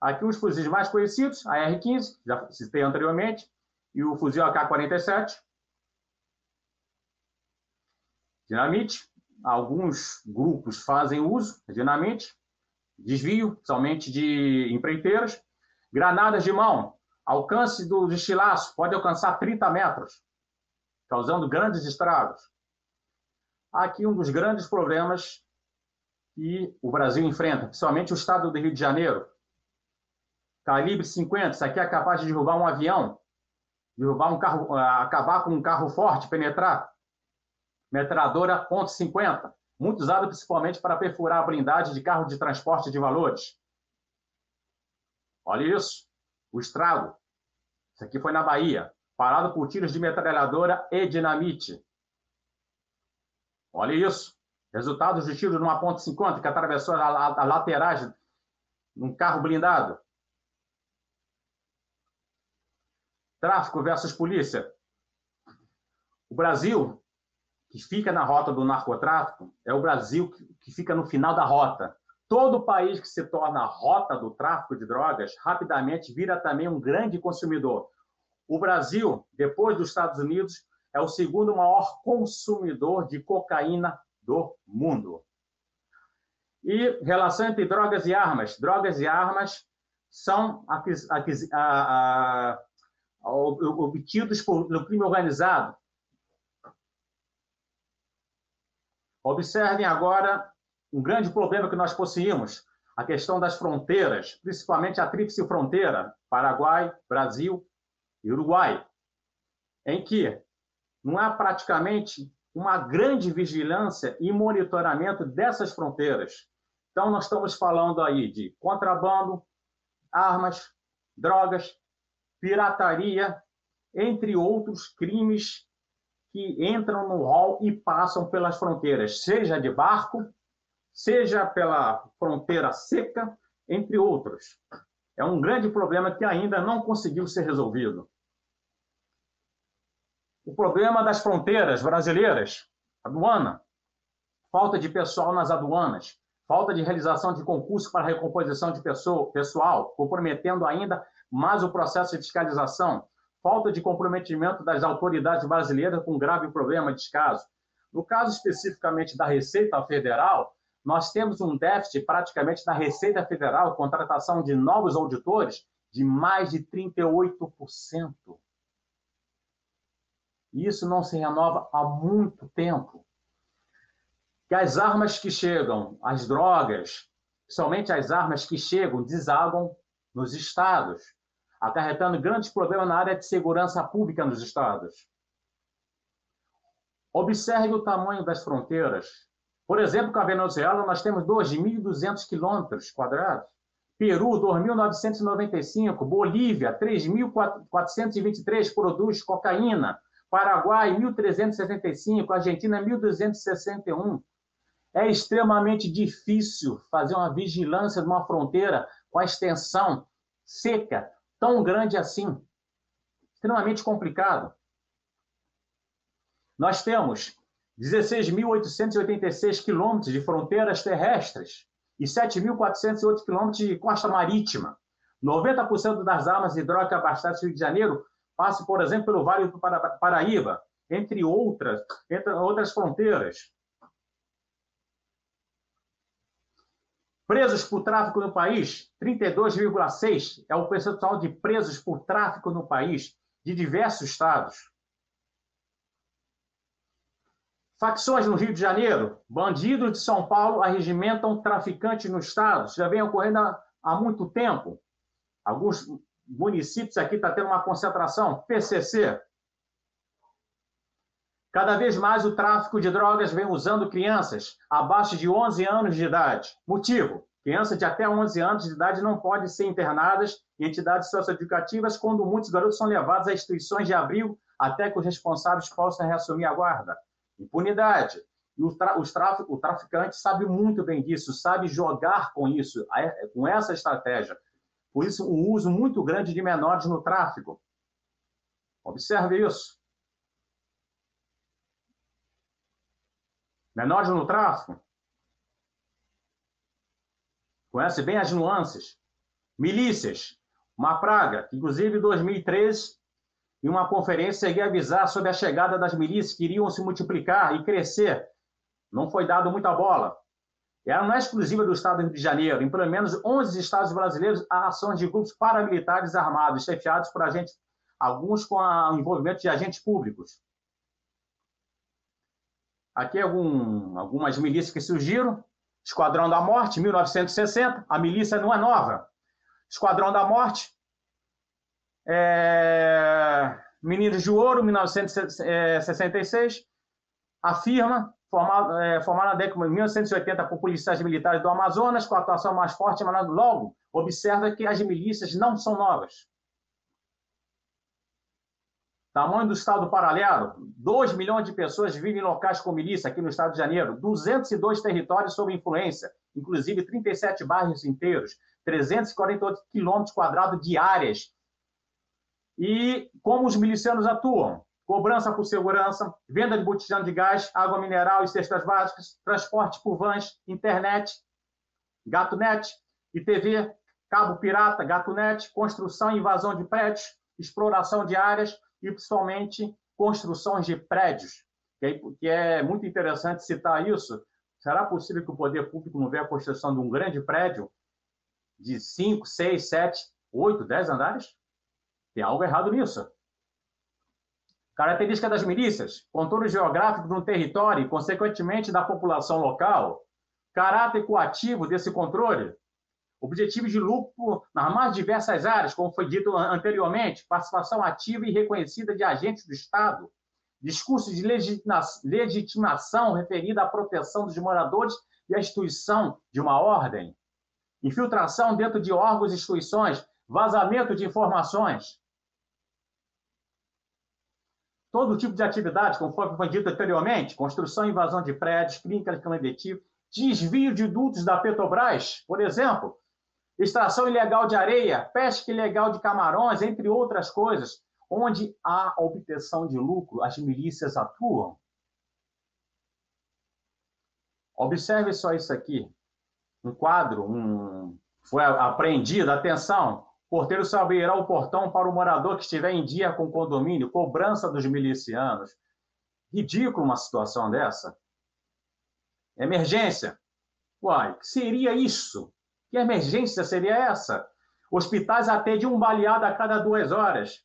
Speaker 3: Aqui os fuzis mais conhecidos, a R-15, já citei anteriormente, e o fuzil AK-47. Dinamite, alguns grupos fazem uso de dinamite desvio, somente de empreiteiras. Granadas de mão, alcance do estilaço pode alcançar 30 metros, causando grandes estragos. Aqui um dos grandes problemas que o Brasil enfrenta, principalmente o estado do Rio de Janeiro. Calibre 50, isso aqui é capaz de derrubar um avião, derrubar um carro, acabar com um carro forte, penetrar. Metralhadora .50 muito usado principalmente para perfurar a blindagem de carro de transporte de valores. Olha isso, o estrago. Isso aqui foi na Bahia, parado por tiros de metralhadora e dinamite. Olha isso, resultados de tiro numa ponte 50 que atravessou a, a, a laterais num carro blindado. Tráfico versus polícia. O Brasil que fica na rota do narcotráfico é o Brasil que fica no final da rota. Todo país que se torna a rota do tráfico de drogas rapidamente vira também um grande consumidor. O Brasil, depois dos Estados Unidos, é o segundo maior consumidor de cocaína do mundo. E relação entre drogas e armas. Drogas e armas são obtidos pelo crime organizado, Observem agora um grande problema que nós possuímos, a questão das fronteiras, principalmente a tríplice fronteira, Paraguai, Brasil e Uruguai, em que não há praticamente uma grande vigilância e monitoramento dessas fronteiras. Então, nós estamos falando aí de contrabando, armas, drogas, pirataria, entre outros crimes que entram no hall e passam pelas fronteiras, seja de barco, seja pela fronteira seca, entre outros. É um grande problema que ainda não conseguiu ser resolvido. O problema das fronteiras brasileiras, aduana, falta de pessoal nas aduanas, falta de realização de concurso para recomposição de pessoal, comprometendo ainda mais o processo de fiscalização, falta de comprometimento das autoridades brasileiras com grave problema de descaso. No caso especificamente da Receita Federal, nós temos um déficit praticamente na Receita Federal, contratação de novos auditores, de mais de 38%. Isso não se renova há muito tempo. Que as armas que chegam, as drogas, somente as armas que chegam, deságam nos estados acarretando grandes problemas na área de segurança pública nos estados. Observe o tamanho das fronteiras. Por exemplo, com a Venezuela, nós temos 2.200 quilômetros quadrados. Peru, 2.995. Bolívia, 3.423 produz cocaína. Paraguai, 1.365. Argentina, 1.261. É extremamente difícil fazer uma vigilância de uma fronteira com a extensão seca tão grande assim, extremamente complicado. Nós temos 16.886 quilômetros de fronteiras terrestres e 7.408 quilômetros de costa marítima. 90% das armas abastecem no Rio de Janeiro passam, por exemplo, pelo Vale do Paraíba, entre outras, entre outras fronteiras. Presos por tráfico no país, 32,6 é o percentual de presos por tráfico no país, de diversos estados. Facções no Rio de Janeiro, bandidos de São Paulo arregimentam traficantes no estado. Isso já vem ocorrendo há, há muito tempo. Alguns municípios aqui estão tá tendo uma concentração. PCC. Cada vez mais o tráfico de drogas vem usando crianças abaixo de 11 anos de idade. Motivo: crianças de até 11 anos de idade não podem ser internadas em entidades socioeducativas quando muitos garotos são levados a instituições de abrigo até que os responsáveis possam reassumir a guarda. Impunidade. E o, tra o traficante sabe muito bem disso, sabe jogar com isso, com essa estratégia. Por isso, o uso muito grande de menores no tráfico. Observe isso. Menores no tráfico. Conhece bem as nuances. Milícias, uma praga. Inclusive, em 2013, em uma conferência, cheguei a avisar sobre a chegada das milícias que iriam se multiplicar e crescer. Não foi dado muita bola. Ela não é exclusiva do Estado do Rio de Janeiro. Em pelo menos 11 estados brasileiros, há ações de grupos paramilitares armados, chefiados por agentes, alguns com o envolvimento de agentes públicos. Aqui algum, algumas milícias que surgiram. Esquadrão da Morte, 1960. A milícia não é nova. Esquadrão da Morte. É... Meninos de Ouro, 1966. A firma, formada, é, formada na década de 1980 por policiais militares do Amazonas, com a atuação mais forte, mas logo observa que as milícias não são novas. Tamanho do Estado paralelo: 2 milhões de pessoas vivem em locais com milícia aqui no Estado de Janeiro, 202 territórios sob influência, inclusive 37 bairros inteiros, 348 quilômetros quadrados de áreas. E como os milicianos atuam? cobrança por segurança, venda de botijão de gás, água mineral e cestas básicas, transporte por vans, internet, GatoNet, ITV, cabo pirata, GatoNet, construção e invasão de prédios, exploração de áreas e, principalmente, construções de prédios. Que é muito interessante citar isso. Será possível que o poder público não veja a construção de um grande prédio de 5, 6, 7, 8, 10 andares? Tem algo errado nisso. Característica das milícias, contorno geográfico do território e, consequentemente, da população local. Caráter coativo desse controle. Objetivo de lucro nas mais diversas áreas, como foi dito anteriormente, participação ativa e reconhecida de agentes do Estado. Discurso de legitimação referida à proteção dos moradores e à instituição de uma ordem. Infiltração dentro de órgãos e instituições, vazamento de informações todo tipo de atividade, conforme foi dito anteriormente, construção e invasão de prédios, clínicas clandestinas, desvio de dutos da Petrobras, por exemplo, extração ilegal de areia, pesca ilegal de camarões, entre outras coisas, onde há obtenção de lucro, as milícias atuam. Observe só isso aqui. Um quadro, um... foi apreendido, atenção, Porteiro se abrirá o portão para o morador que estiver em dia com o condomínio, cobrança dos milicianos. Ridículo uma situação dessa. Emergência. Uai, que seria isso? Que emergência seria essa? Hospitais atendem um baleado a cada duas horas.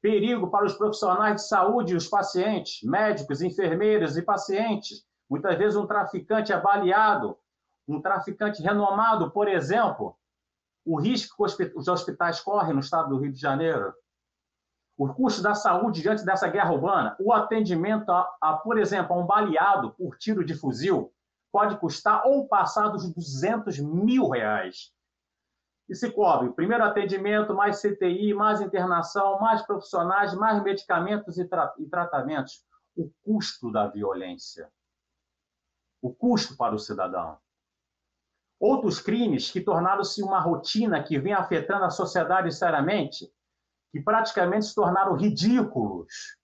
Speaker 3: Perigo para os profissionais de saúde e os pacientes, médicos, enfermeiros e pacientes. Muitas vezes um traficante é baleado, um traficante renomado, por exemplo, o risco que os hospitais correm no estado do Rio de Janeiro, o custo da saúde diante dessa guerra urbana, o atendimento, a, a, por exemplo, a um baleado por tiro de fuzil, pode custar ou passar dos 200 mil reais. E se cobre primeiro atendimento, mais CTI, mais internação, mais profissionais, mais medicamentos e, tra e tratamentos. O custo da violência. O custo para o cidadão. Outros crimes que tornaram-se uma rotina que vem afetando a sociedade seriamente, que praticamente se tornaram ridículos.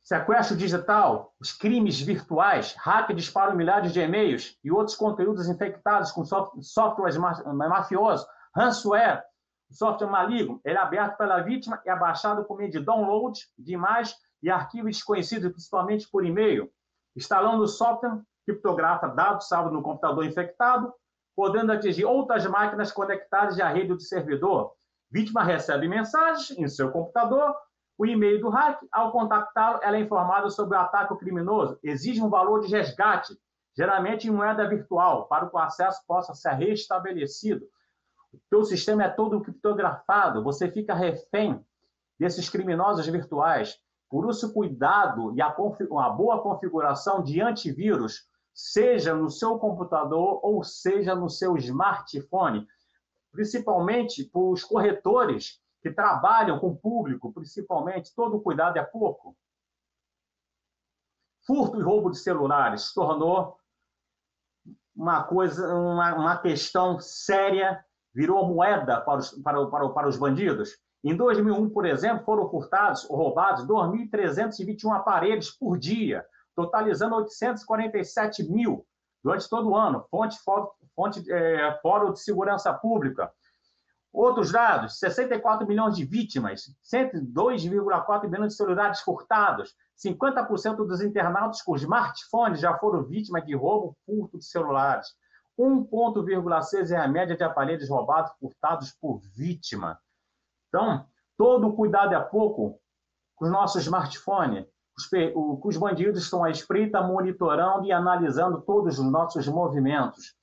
Speaker 3: Sequestro digital, os crimes virtuais, hack disparam milhares de e-mails e outros conteúdos infectados com softwares mafiosos, ransomware, software maligno, ele é aberto pela vítima e é baixado por meio de download de imagens e arquivos desconhecidos, principalmente por e-mail. Instalando o software, criptografa dados salvos no computador infectado, podendo atingir outras máquinas conectadas à rede do servidor. Vítima recebe mensagens em seu computador, o e-mail do hack. Ao contactá-lo, ela é informada sobre o ataque criminoso. Exige um valor de resgate, geralmente em moeda virtual, para que o acesso possa ser restabelecido. O teu sistema é todo criptografado, você fica refém desses criminosos virtuais. Por isso, cuidado e a, a boa configuração de antivírus, seja no seu computador ou seja no seu smartphone, principalmente para os corretores que trabalham com o público, principalmente, todo cuidado é pouco. Furto e roubo de celulares se tornou uma coisa, uma, uma questão séria, virou moeda para os, para, para, para os bandidos. Em 2001, por exemplo, foram furtados ou roubados 2.321 aparelhos por dia, totalizando 847 mil durante todo o ano. Fonte, fonte é, Fórum de Segurança Pública. Outros dados: 64 milhões de vítimas, 102,4 milhões de celulares furtados, 50% dos internautas com smartphones já foram vítimas de roubo, furto de celulares. 1,6 é a média de aparelhos roubados, furtados por vítima. Então, todo cuidado é pouco com o nosso smartphone. Os, o, os bandidos estão à espreita, monitorando e analisando todos os nossos movimentos.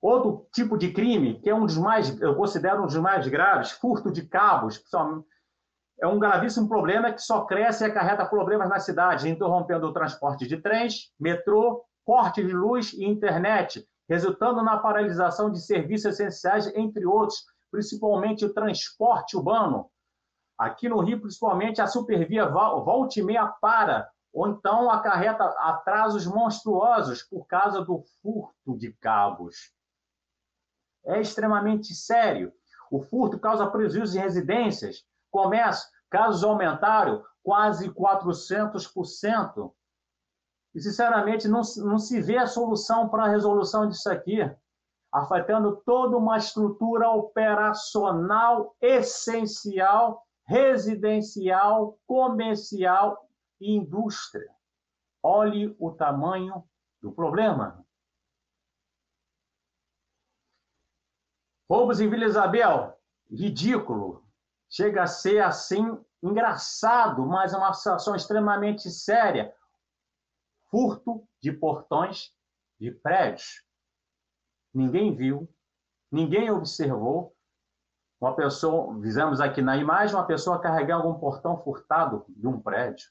Speaker 3: Outro tipo de crime, que é um dos mais, eu considero um dos mais graves, furto de cabos, é um gravíssimo problema que só cresce e acarreta problemas na cidade, interrompendo o transporte de trens, metrô, corte de luz e internet, resultando na paralisação de serviços essenciais, entre outros, principalmente o transporte urbano. Aqui no Rio, principalmente, a supervia volta e meia para, ou então acarreta atrasos monstruosos por causa do furto de cabos. É extremamente sério. O furto causa prejuízo em residências, comércio, casos aumentaram quase 400%. E, sinceramente, não, não se vê a solução para a resolução disso aqui, afetando toda uma estrutura operacional essencial, residencial, comercial e indústria. Olhe o tamanho do problema. Roubos em Vila Isabel, ridículo. Chega a ser assim engraçado, mas é uma situação extremamente séria furto de portões de prédios. Ninguém viu, ninguém observou. Uma pessoa, visamos aqui na imagem, uma pessoa carregar algum portão furtado de um prédio.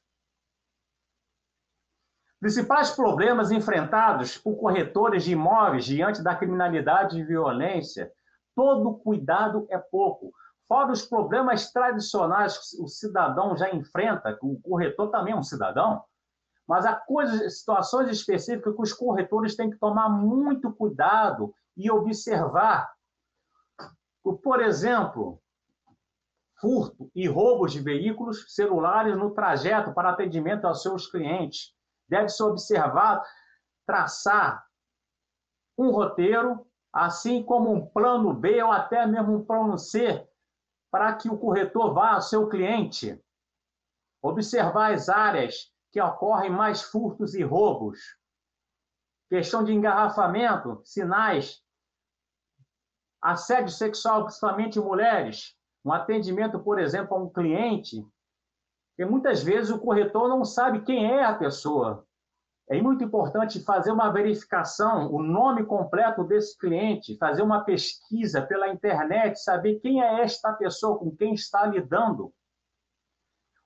Speaker 3: Principais problemas enfrentados por corretores de imóveis diante da criminalidade e violência. Todo cuidado é pouco. Fora os problemas tradicionais que o cidadão já enfrenta, que o corretor também é um cidadão, mas há coisas, situações específicas que os corretores têm que tomar muito cuidado e observar. Por exemplo, furto e roubos de veículos celulares no trajeto para atendimento aos seus clientes. Deve-se observar, traçar um roteiro, assim como um plano B ou até mesmo um plano C, para que o corretor vá ao seu cliente. Observar as áreas que ocorrem mais furtos e roubos. Questão de engarrafamento, sinais, assédio sexual, principalmente em mulheres, um atendimento, por exemplo, a um cliente, que muitas vezes o corretor não sabe quem é a pessoa. É muito importante fazer uma verificação, o nome completo desse cliente, fazer uma pesquisa pela internet, saber quem é esta pessoa, com quem está lidando.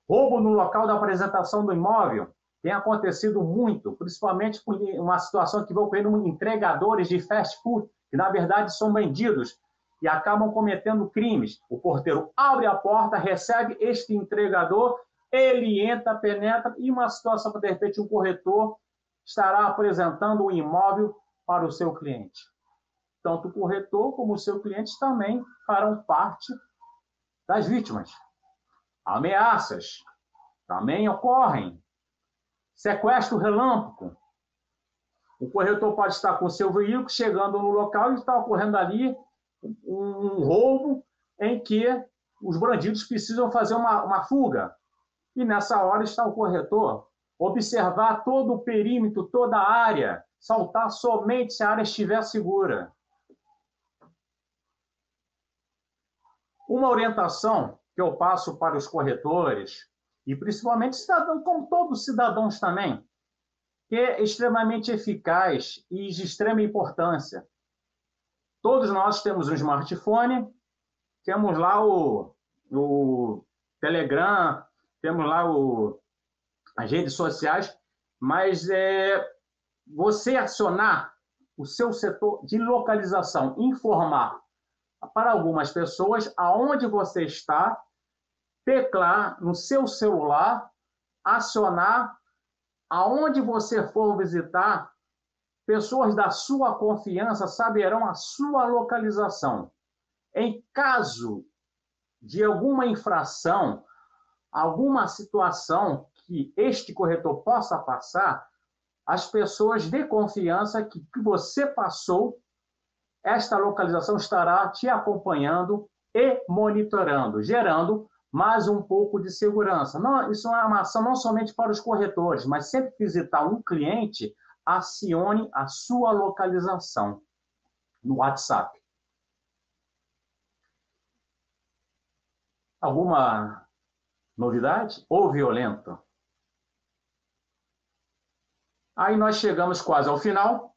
Speaker 3: Roubo no local da apresentação do imóvel tem acontecido muito, principalmente por uma situação que vai ocorrendo entregadores de fast food, que na verdade são vendidos e acabam cometendo crimes. O porteiro abre a porta, recebe este entregador, ele entra, penetra e uma situação de repente um corretor estará apresentando o um imóvel para o seu cliente. Tanto o corretor como o seu cliente também farão parte das vítimas. Ameaças também ocorrem. Sequestro relâmpago. O corretor pode estar com seu veículo chegando no local e está ocorrendo ali um roubo em que os bandidos precisam fazer uma, uma fuga. E nessa hora está o corretor. Observar todo o perímetro, toda a área. Saltar somente se a área estiver segura. Uma orientação que eu passo para os corretores, e principalmente cidadão, como todos os cidadãos também, que é extremamente eficaz e de extrema importância. Todos nós temos um smartphone, temos lá o, o Telegram, temos lá o, as redes sociais, mas é, você acionar o seu setor de localização, informar para algumas pessoas aonde você está, teclar no seu celular, acionar aonde você for visitar, pessoas da sua confiança saberão a sua localização. Em caso de alguma infração, alguma situação que este corretor possa passar, as pessoas de confiança que, que você passou, esta localização estará te acompanhando e monitorando, gerando mais um pouco de segurança. Não, isso é uma ação não somente para os corretores, mas sempre visitar um cliente, acione a sua localização no WhatsApp. Alguma novidade ou violento? Aí nós chegamos quase ao final.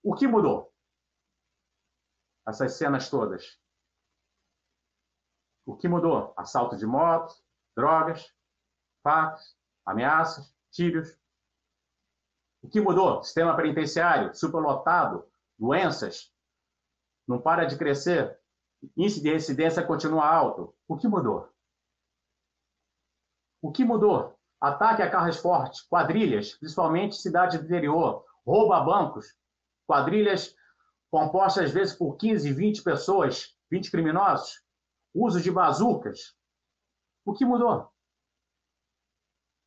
Speaker 3: O que mudou? Essas cenas todas. O que mudou? Assalto de moto, drogas, fatos, ameaças, tiros. O que mudou? Sistema penitenciário, superlotado, doenças, não para de crescer, índice de residência continua alto. O que mudou? O que mudou? Ataque a carros fortes, quadrilhas, principalmente cidade do interior, roubo a bancos, quadrilhas compostas às vezes por 15, 20 pessoas, 20 criminosos, uso de bazucas. O que mudou?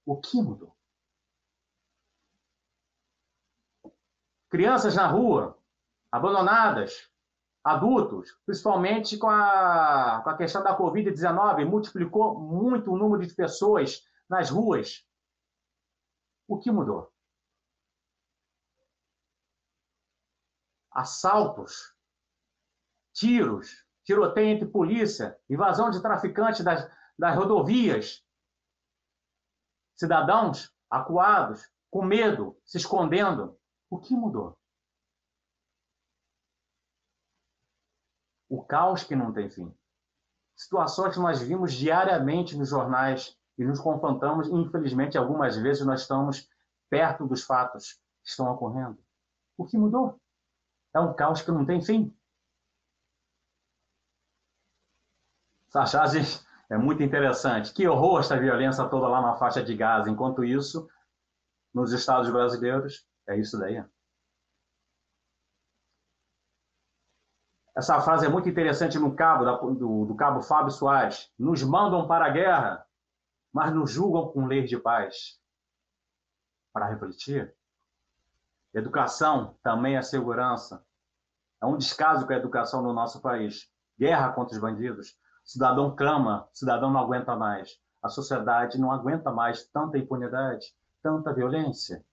Speaker 3: O que mudou? Crianças na rua, abandonadas, adultos, principalmente com a, com a questão da Covid-19, multiplicou muito o número de pessoas nas ruas. O que mudou? Assaltos, tiros, tiroteio entre polícia, invasão de traficantes das, das rodovias, cidadãos acuados, com medo, se escondendo. O que mudou? O caos que não tem fim. Situações que nós vimos diariamente nos jornais e nos confrontamos, infelizmente, algumas vezes nós estamos perto dos fatos que estão ocorrendo. O que mudou? É um caos que não tem fim. Essa é muito interessante. Que horror essa violência toda lá na faixa de Gaza. Enquanto isso, nos estados brasileiros, é isso daí. Essa frase é muito interessante no cabo, do, do cabo Fábio Soares. Nos mandam para a guerra, mas nos julgam com leis de paz. Para refletir. Educação também é segurança. É um descaso com a educação no nosso país. Guerra contra os bandidos cidadão clama, cidadão não aguenta mais. A sociedade não aguenta mais tanta impunidade, tanta violência.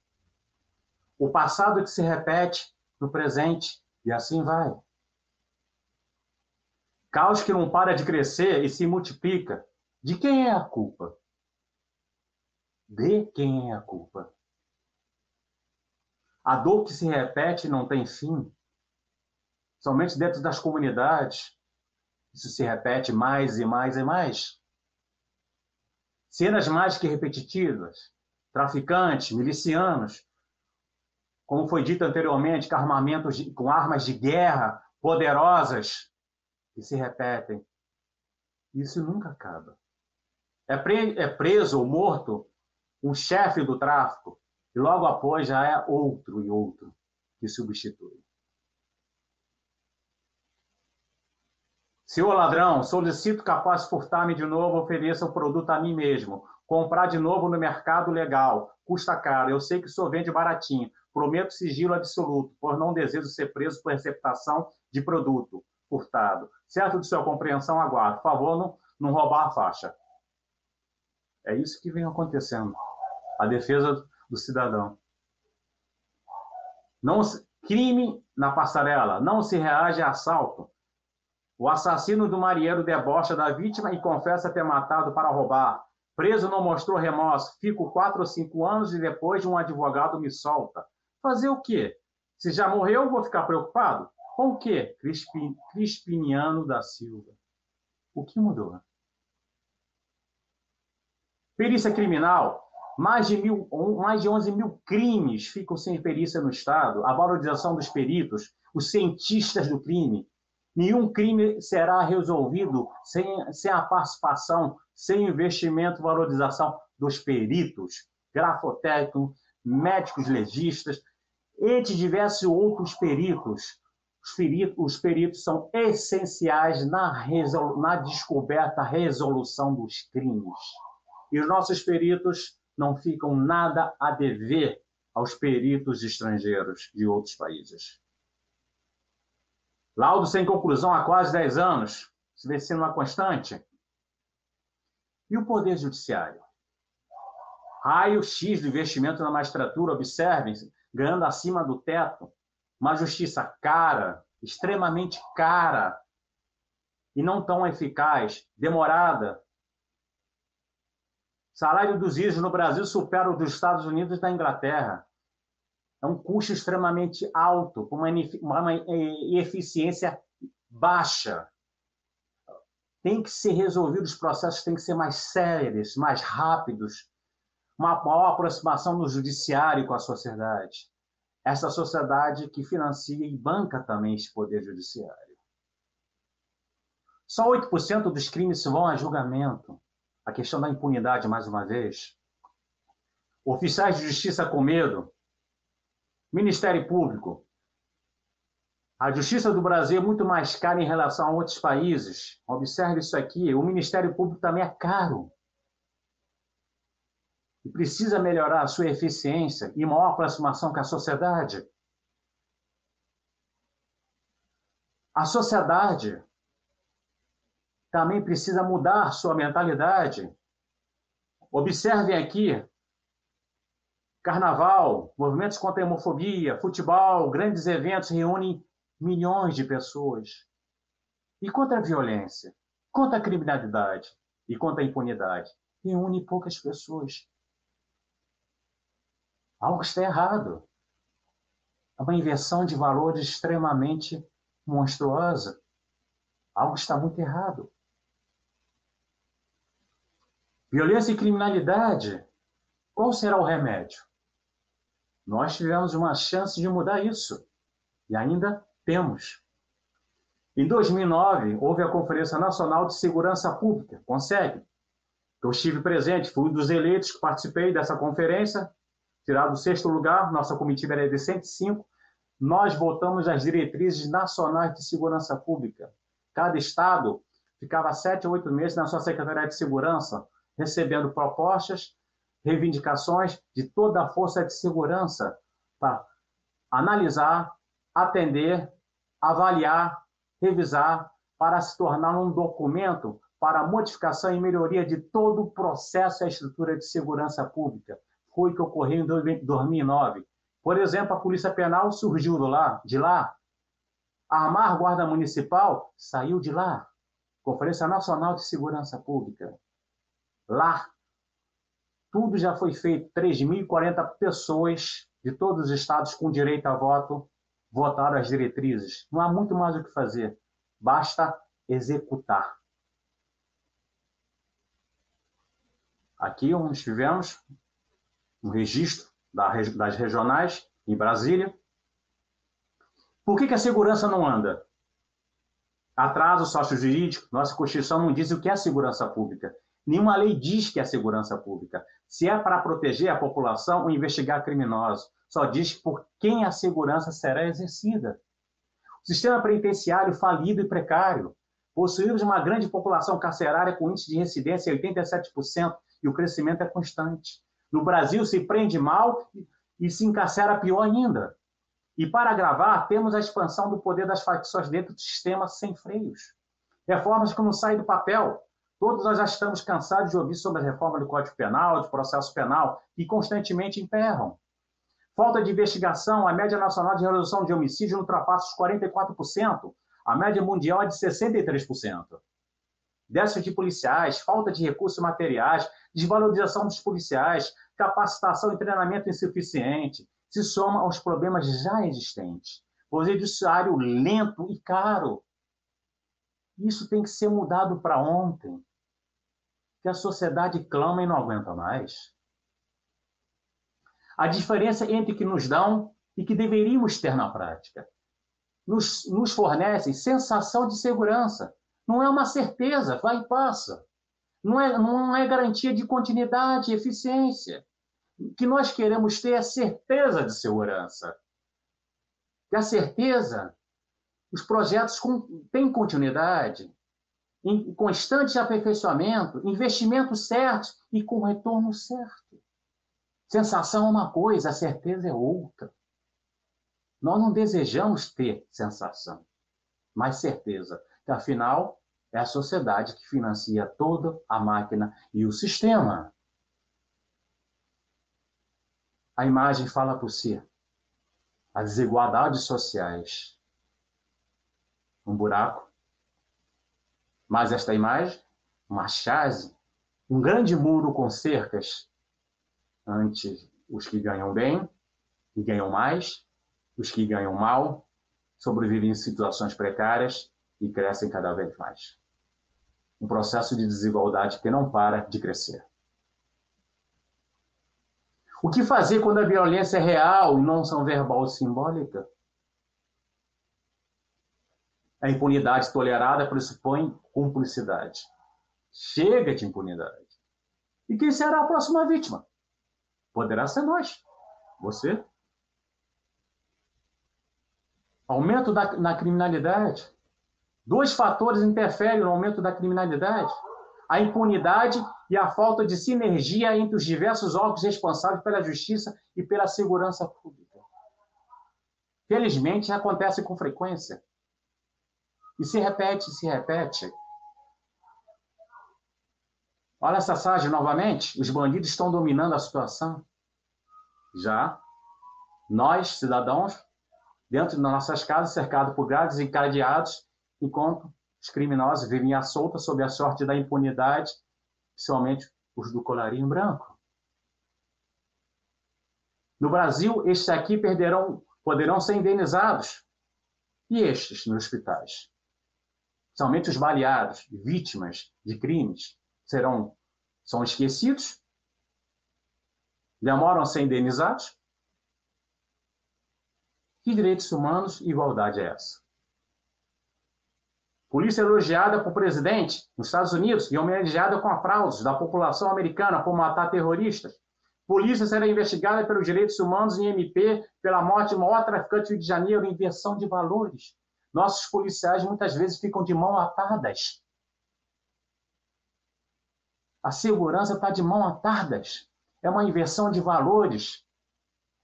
Speaker 3: O passado que se repete no presente e assim vai. Caos que não para de crescer e se multiplica. De quem é a culpa? De quem é a culpa? A dor que se repete não tem fim. Somente dentro das comunidades, isso se repete mais e mais e mais. Cenas mais que repetitivas, traficantes, milicianos, como foi dito anteriormente, com armamentos, de, com armas de guerra poderosas que se repetem. Isso nunca acaba. É, pre, é preso ou morto um chefe do tráfico e logo após já é outro e outro que substitui. Senhor ladrão, solicito capaz furtar-me de novo, ofereça o produto a mim mesmo. Comprar de novo no mercado legal. Custa caro. Eu sei que o senhor vende baratinho. Prometo sigilo absoluto, pois não desejo ser preso por receptação de produto furtado. Certo de sua compreensão, aguardo. Por favor, não, não roubar a faixa. É isso que vem acontecendo. A defesa do cidadão. Não crime na passarela. Não se reage a assalto O assassino do marinheiro debocha da vítima e confessa ter matado para roubar. Preso não mostrou remorso. Fico quatro ou cinco anos e depois um advogado me solta. Fazer o quê? Se já morreu, vou ficar preocupado? Com o quê? Crispin, Crispiniano da Silva. O que mudou? Perícia criminal. Mais de, mil, mais de 11 mil crimes ficam sem perícia no Estado. A valorização dos peritos, os cientistas do crime. Nenhum crime será resolvido sem, sem a participação, sem investimento valorização dos peritos, grafotécnicos, médicos legistas, entre diversos outros peritos. Os peritos, os peritos são essenciais na, resolu na descoberta, resolução dos crimes. E os nossos peritos não ficam nada a dever aos peritos estrangeiros de outros países. Laudo sem conclusão há quase 10 anos, se vê sendo uma constante. E o Poder Judiciário? Raio X do investimento na magistratura, observem, ganhando acima do teto. Uma justiça cara, extremamente cara, e não tão eficaz, demorada, salário dos juízes no Brasil supera o dos Estados Unidos e da Inglaterra. É um custo extremamente alto, com uma, uma eficiência baixa. Tem que ser resolvido, os processos têm que ser mais sérios, mais rápidos, uma maior aproximação do judiciário com a sociedade. Essa sociedade que financia e banca também esse poder judiciário. Só 8% dos crimes vão a julgamento a questão da impunidade, mais uma vez. Oficiais de justiça com medo. Ministério Público. A justiça do Brasil é muito mais cara em relação a outros países. Observe isso aqui: o Ministério Público também é caro. E precisa melhorar a sua eficiência e maior aproximação com a sociedade. A sociedade também precisa mudar sua mentalidade. Observem aqui: carnaval, movimentos contra a homofobia, futebol, grandes eventos reúnem milhões de pessoas. E contra a violência, contra a criminalidade e contra a impunidade, reúne poucas pessoas. Algo está errado. É uma inversão de valores extremamente monstruosa. Algo está muito errado. Violência e criminalidade. Qual será o remédio? Nós tivemos uma chance de mudar isso. E ainda temos. Em 2009, houve a Conferência Nacional de Segurança Pública, consegue? Eu estive presente, fui um dos eleitos que participei dessa conferência, tirado o sexto lugar, nossa comitiva era de 105. Nós votamos as diretrizes nacionais de segurança pública. Cada estado ficava sete ou oito meses na sua Secretaria de Segurança, recebendo propostas, reivindicações de toda a força de segurança para analisar, atender, avaliar, revisar, para se tornar um documento para a modificação e melhoria de todo o processo e a estrutura de segurança pública. Foi o que ocorreu em 2009. Por exemplo, a Polícia Penal surgiu de lá, de lá. A Armar Guarda Municipal saiu de lá. Conferência Nacional de Segurança Pública lá. Tudo já foi feito. 3.040 pessoas de todos os estados com direito a voto votaram as diretrizes. Não há muito mais o que fazer. Basta executar. Aqui nós tivemos um registro das regionais em Brasília. Por que, que a segurança não anda? Atraso sócio-jurídico, nossa Constituição não diz o que é segurança pública. Nenhuma lei diz que é segurança pública. Se é para proteger a população ou investigar criminosos, só diz por quem a segurança será exercida. O sistema penitenciário falido e precário. Possuímos uma grande população carcerária com índice de incidência de 87% e o crescimento é constante. No Brasil se prende mal e se encarcera pior ainda. E para agravar, temos a expansão do poder das facções dentro do sistema sem freios. Reformas que não saem do papel, Todos nós já estamos cansados de ouvir sobre a reforma do Código Penal, de processo penal, que constantemente emperram. Falta de investigação, a média nacional de resolução de homicídio ultrapassa os 44%. A média mundial é de 63%. Déficit de policiais, falta de recursos materiais, desvalorização dos policiais, capacitação e treinamento insuficiente, se soma aos problemas já existentes. O judiciário lento e caro. Isso tem que ser mudado para ontem. Que a sociedade clama e não aguenta mais. A diferença entre o que nos dão e que deveríamos ter na prática. Nos, nos fornecem sensação de segurança. Não é uma certeza, vai e passa. Não é, não é garantia de continuidade e eficiência. O que nós queremos ter é certeza de segurança. E a certeza, os projetos têm continuidade, em constante aperfeiçoamento, investimentos certos e com retorno certo. Sensação é uma coisa, a certeza é outra. Nós não desejamos ter sensação, mas certeza, que afinal é a sociedade que financia toda a máquina e o sistema. A imagem fala por si. As desigualdades sociais. Um buraco. Mais esta imagem, uma chase, um grande muro com cercas Antes, os que ganham bem e ganham mais, os que ganham mal, sobrevivem em situações precárias e crescem cada vez mais. Um processo de desigualdade que não para de crescer. O que fazer quando a violência é real e não são verbal ou simbólica? A impunidade tolerada pressupõe cumplicidade. Chega de impunidade. E quem será a próxima vítima? Poderá ser nós, você. Aumento da, na criminalidade. Dois fatores interferem no aumento da criminalidade: a impunidade e a falta de sinergia entre os diversos órgãos responsáveis pela justiça e pela segurança pública. Felizmente, acontece com frequência. E se repete, se repete. Olha essa passagem novamente. Os bandidos estão dominando a situação. Já nós, cidadãos, dentro das nossas casas, cercados por grades e cadeados, enquanto os criminosos vivem à solta sob a sorte da impunidade, principalmente os do colarinho branco. No Brasil, estes aqui perderão, poderão ser indenizados. E estes nos hospitais? Somente os baleados, vítimas de crimes, serão são esquecidos? Demoram a ser indenizados? Que direitos humanos e igualdade é essa? Polícia elogiada por presidente nos Estados Unidos e homenageada com aplausos da população americana por matar terroristas. Polícia será investigada pelos direitos humanos em MP pela morte de maior traficante do Rio de Janeiro, inversão de valores. Nossos policiais muitas vezes ficam de mão atadas a segurança está de mão atadas. É uma inversão de valores.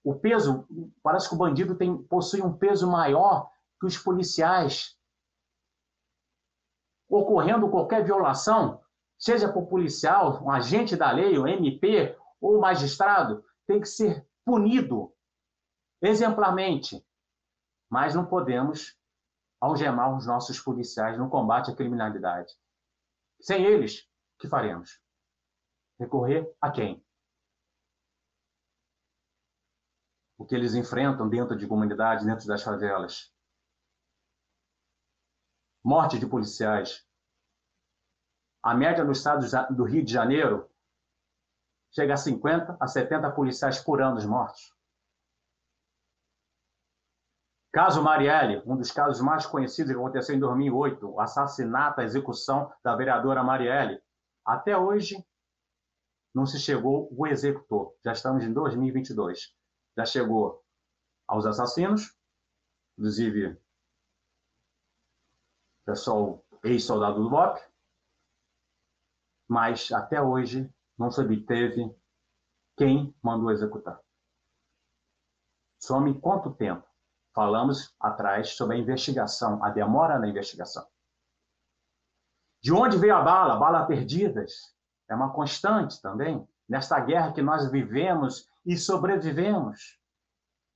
Speaker 3: O peso, parece que o bandido tem, possui um peso maior que os policiais. Ocorrendo qualquer violação, seja por policial, um agente da lei, um MP ou magistrado, tem que ser punido exemplarmente. Mas não podemos algemar os nossos policiais no combate à criminalidade. Sem eles, que faremos? Recorrer a quem? O que eles enfrentam dentro de comunidades, dentro das favelas. Morte de policiais. A média no estado do Rio de Janeiro chega a 50 a 70 policiais por ano mortos. Caso Marielle, um dos casos mais conhecidos que aconteceu em 2008, o assassinato, a execução da vereadora Marielle. Até hoje, não se chegou o executor. Já estamos em 2022. Já chegou aos assassinos, inclusive pessoal ex-soldado do BOP, mas até hoje não se obteve quem mandou executar. Some quanto tempo? Falamos atrás sobre a investigação, a demora na investigação. De onde veio a bala? Bala perdidas é uma constante também, nesta guerra que nós vivemos e sobrevivemos.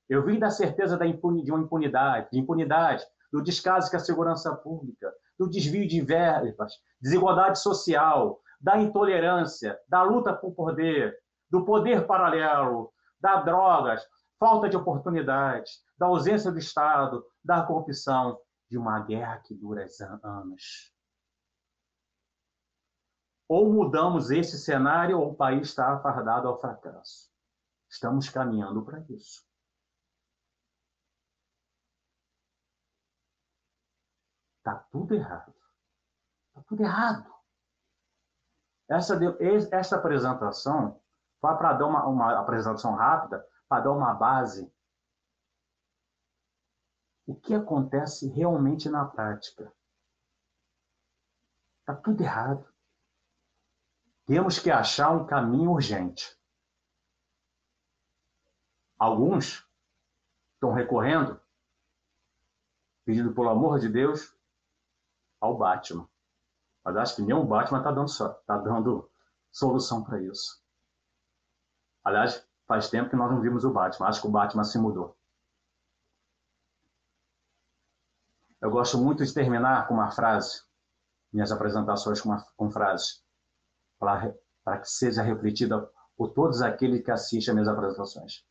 Speaker 3: Eu vim da certeza da de uma impunidade, de impunidade. do descaso com a segurança pública, do desvio de verbas, desigualdade social, da intolerância, da luta por poder, do poder paralelo, da drogas, falta de oportunidades, da ausência do Estado, da corrupção, de uma guerra que dura anos. Ou mudamos esse cenário ou o país está afardado ao fracasso. Estamos caminhando para isso. Está tudo errado. Está tudo errado. Essa, essa apresentação para dar uma, uma apresentação rápida, para dar uma base. O que acontece realmente na prática? Está tudo errado. Temos que achar um caminho urgente. Alguns estão recorrendo, pedindo pelo amor de Deus, ao Batman. Mas acho que nem o Batman está dando, tá dando solução para isso. Aliás, faz tempo que nós não vimos o Batman. Acho que o Batman se mudou. Eu gosto muito de terminar com uma frase, minhas apresentações com, uma, com frases para que seja refletida por todos aqueles que assistem às minhas apresentações.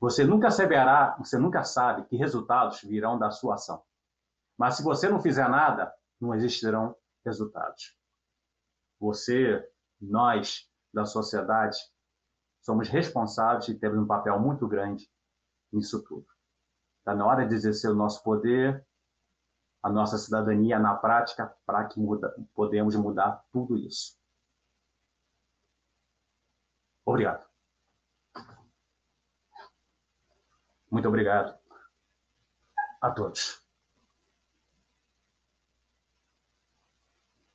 Speaker 3: Você nunca saberá, você nunca sabe que resultados virão da sua ação. Mas se você não fizer nada, não existirão resultados. Você, nós da sociedade, somos responsáveis e temos um papel muito grande nisso tudo. Está na hora de exercer o nosso poder, a nossa cidadania na prática, para que muda, podemos mudar tudo isso. Obrigado. Muito obrigado a todos.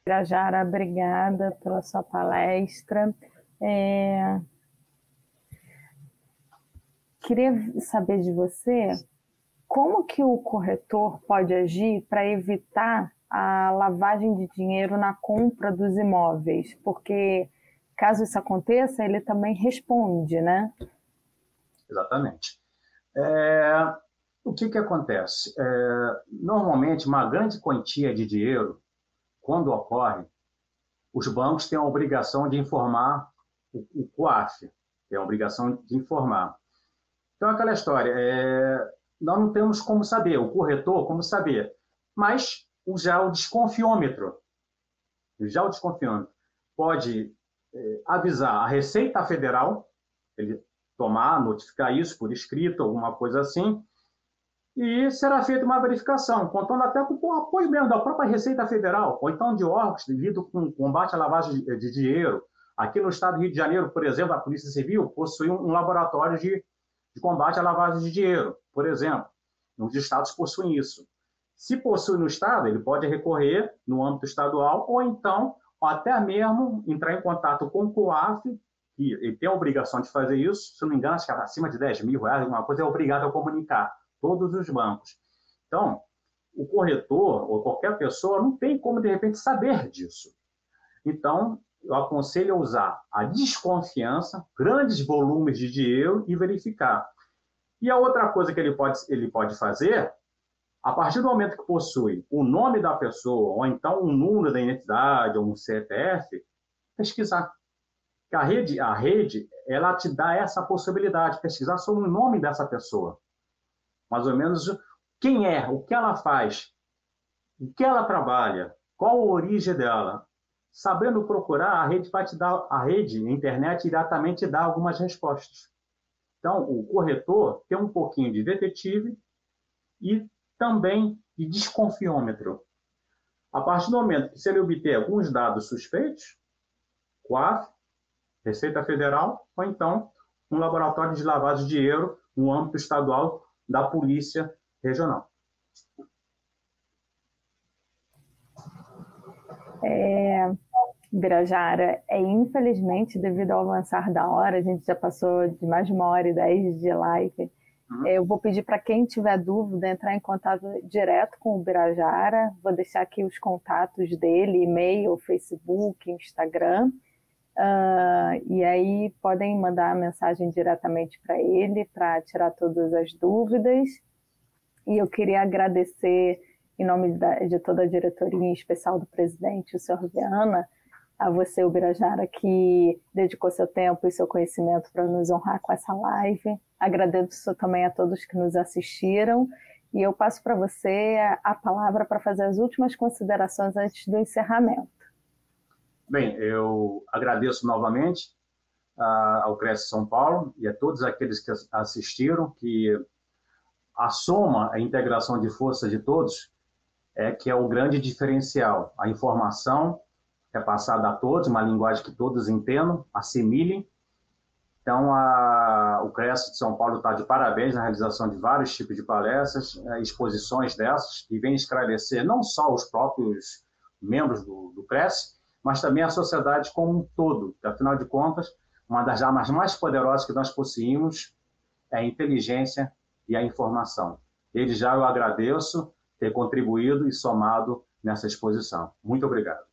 Speaker 2: Grajara, obrigada pela sua palestra. É... Queria saber de você como que o corretor pode agir para evitar a lavagem de dinheiro na compra dos imóveis, porque caso isso aconteça, ele também responde, né?
Speaker 3: Exatamente. É, o que, que acontece? É, normalmente, uma grande quantia de dinheiro, quando ocorre, os bancos têm a obrigação de informar o, o COAF, tem a obrigação de informar. Então, aquela história, é, nós não temos como saber, o corretor, como saber, mas já o desconfiômetro, já o desconfiômetro pode é, avisar a Receita Federal, ele tomar, notificar isso por escrito, alguma coisa assim, e será feita uma verificação, contando até com o apoio mesmo da própria Receita Federal, ou então de órgãos devido com combate à lavagem de, dinheiro. Aqui no estado do Rio de Janeiro, por exemplo, a Polícia Civil possui um laboratório de, de combate à lavagem de dinheiro, por exemplo. Nos estados possuem isso. Se possui no estado, ele pode recorrer no âmbito estadual, ou então até mesmo entrar em contato com o COAF, que ele tem a obrigação de fazer isso, se não me engano, acho que é acima de 10 mil reais, alguma coisa, é obrigado a comunicar, todos os bancos. Então, o corretor ou qualquer pessoa não tem como, de repente, saber disso. Então, eu aconselho a usar a desconfiança, grandes volumes de dinheiro e verificar. E a outra coisa que ele pode, ele pode fazer a partir do momento que possui o nome da pessoa, ou então um número da identidade, ou um CPF, pesquisar. A rede, a rede, ela te dá essa possibilidade, de pesquisar sobre o nome dessa pessoa. Mais ou menos quem é, o que ela faz, o que ela trabalha, qual a origem dela. Sabendo procurar, a rede vai te dar, a rede, a internet, diretamente dá algumas respostas. Então, o corretor tem um pouquinho de detetive e também de desconfiômetro. A partir do momento que ele obter alguns dados suspeitos, COAF, Receita Federal, ou então um laboratório de lavagem de dinheiro no âmbito estadual da Polícia Regional.
Speaker 2: É, Birajara, é, infelizmente, devido ao avançar da hora, a gente já passou de mais de uma hora e dez de live, Uhum. Eu vou pedir para quem tiver dúvida entrar em contato direto com o Birajara. Vou deixar aqui os contatos dele, e-mail, Facebook, Instagram. Uh, e aí podem mandar a mensagem diretamente para ele para tirar todas as dúvidas. E eu queria agradecer, em nome da, de toda a diretoria, em especial do presidente, o senhor Viana, a você, Ubirajara, que dedicou seu tempo e seu conhecimento para nos honrar com essa live. Agradeço também a todos que nos assistiram e eu passo para você a palavra para fazer as últimas considerações antes do encerramento.
Speaker 3: Bem, eu agradeço novamente uh, ao Cresce São Paulo e a todos aqueles que assistiram, que a soma, a integração de forças de todos é que é o grande diferencial. A informação é passada a todos, uma linguagem que todos entendam, assimilem. Então, a, o CRES de São Paulo está de parabéns na realização de vários tipos de palestras, é, exposições dessas, que vem esclarecer não só os próprios membros do, do CRES, mas também a sociedade como um todo. Afinal de contas, uma das armas mais poderosas que nós possuímos é a inteligência e a informação. Desde já eu agradeço ter contribuído e somado nessa exposição. Muito obrigado.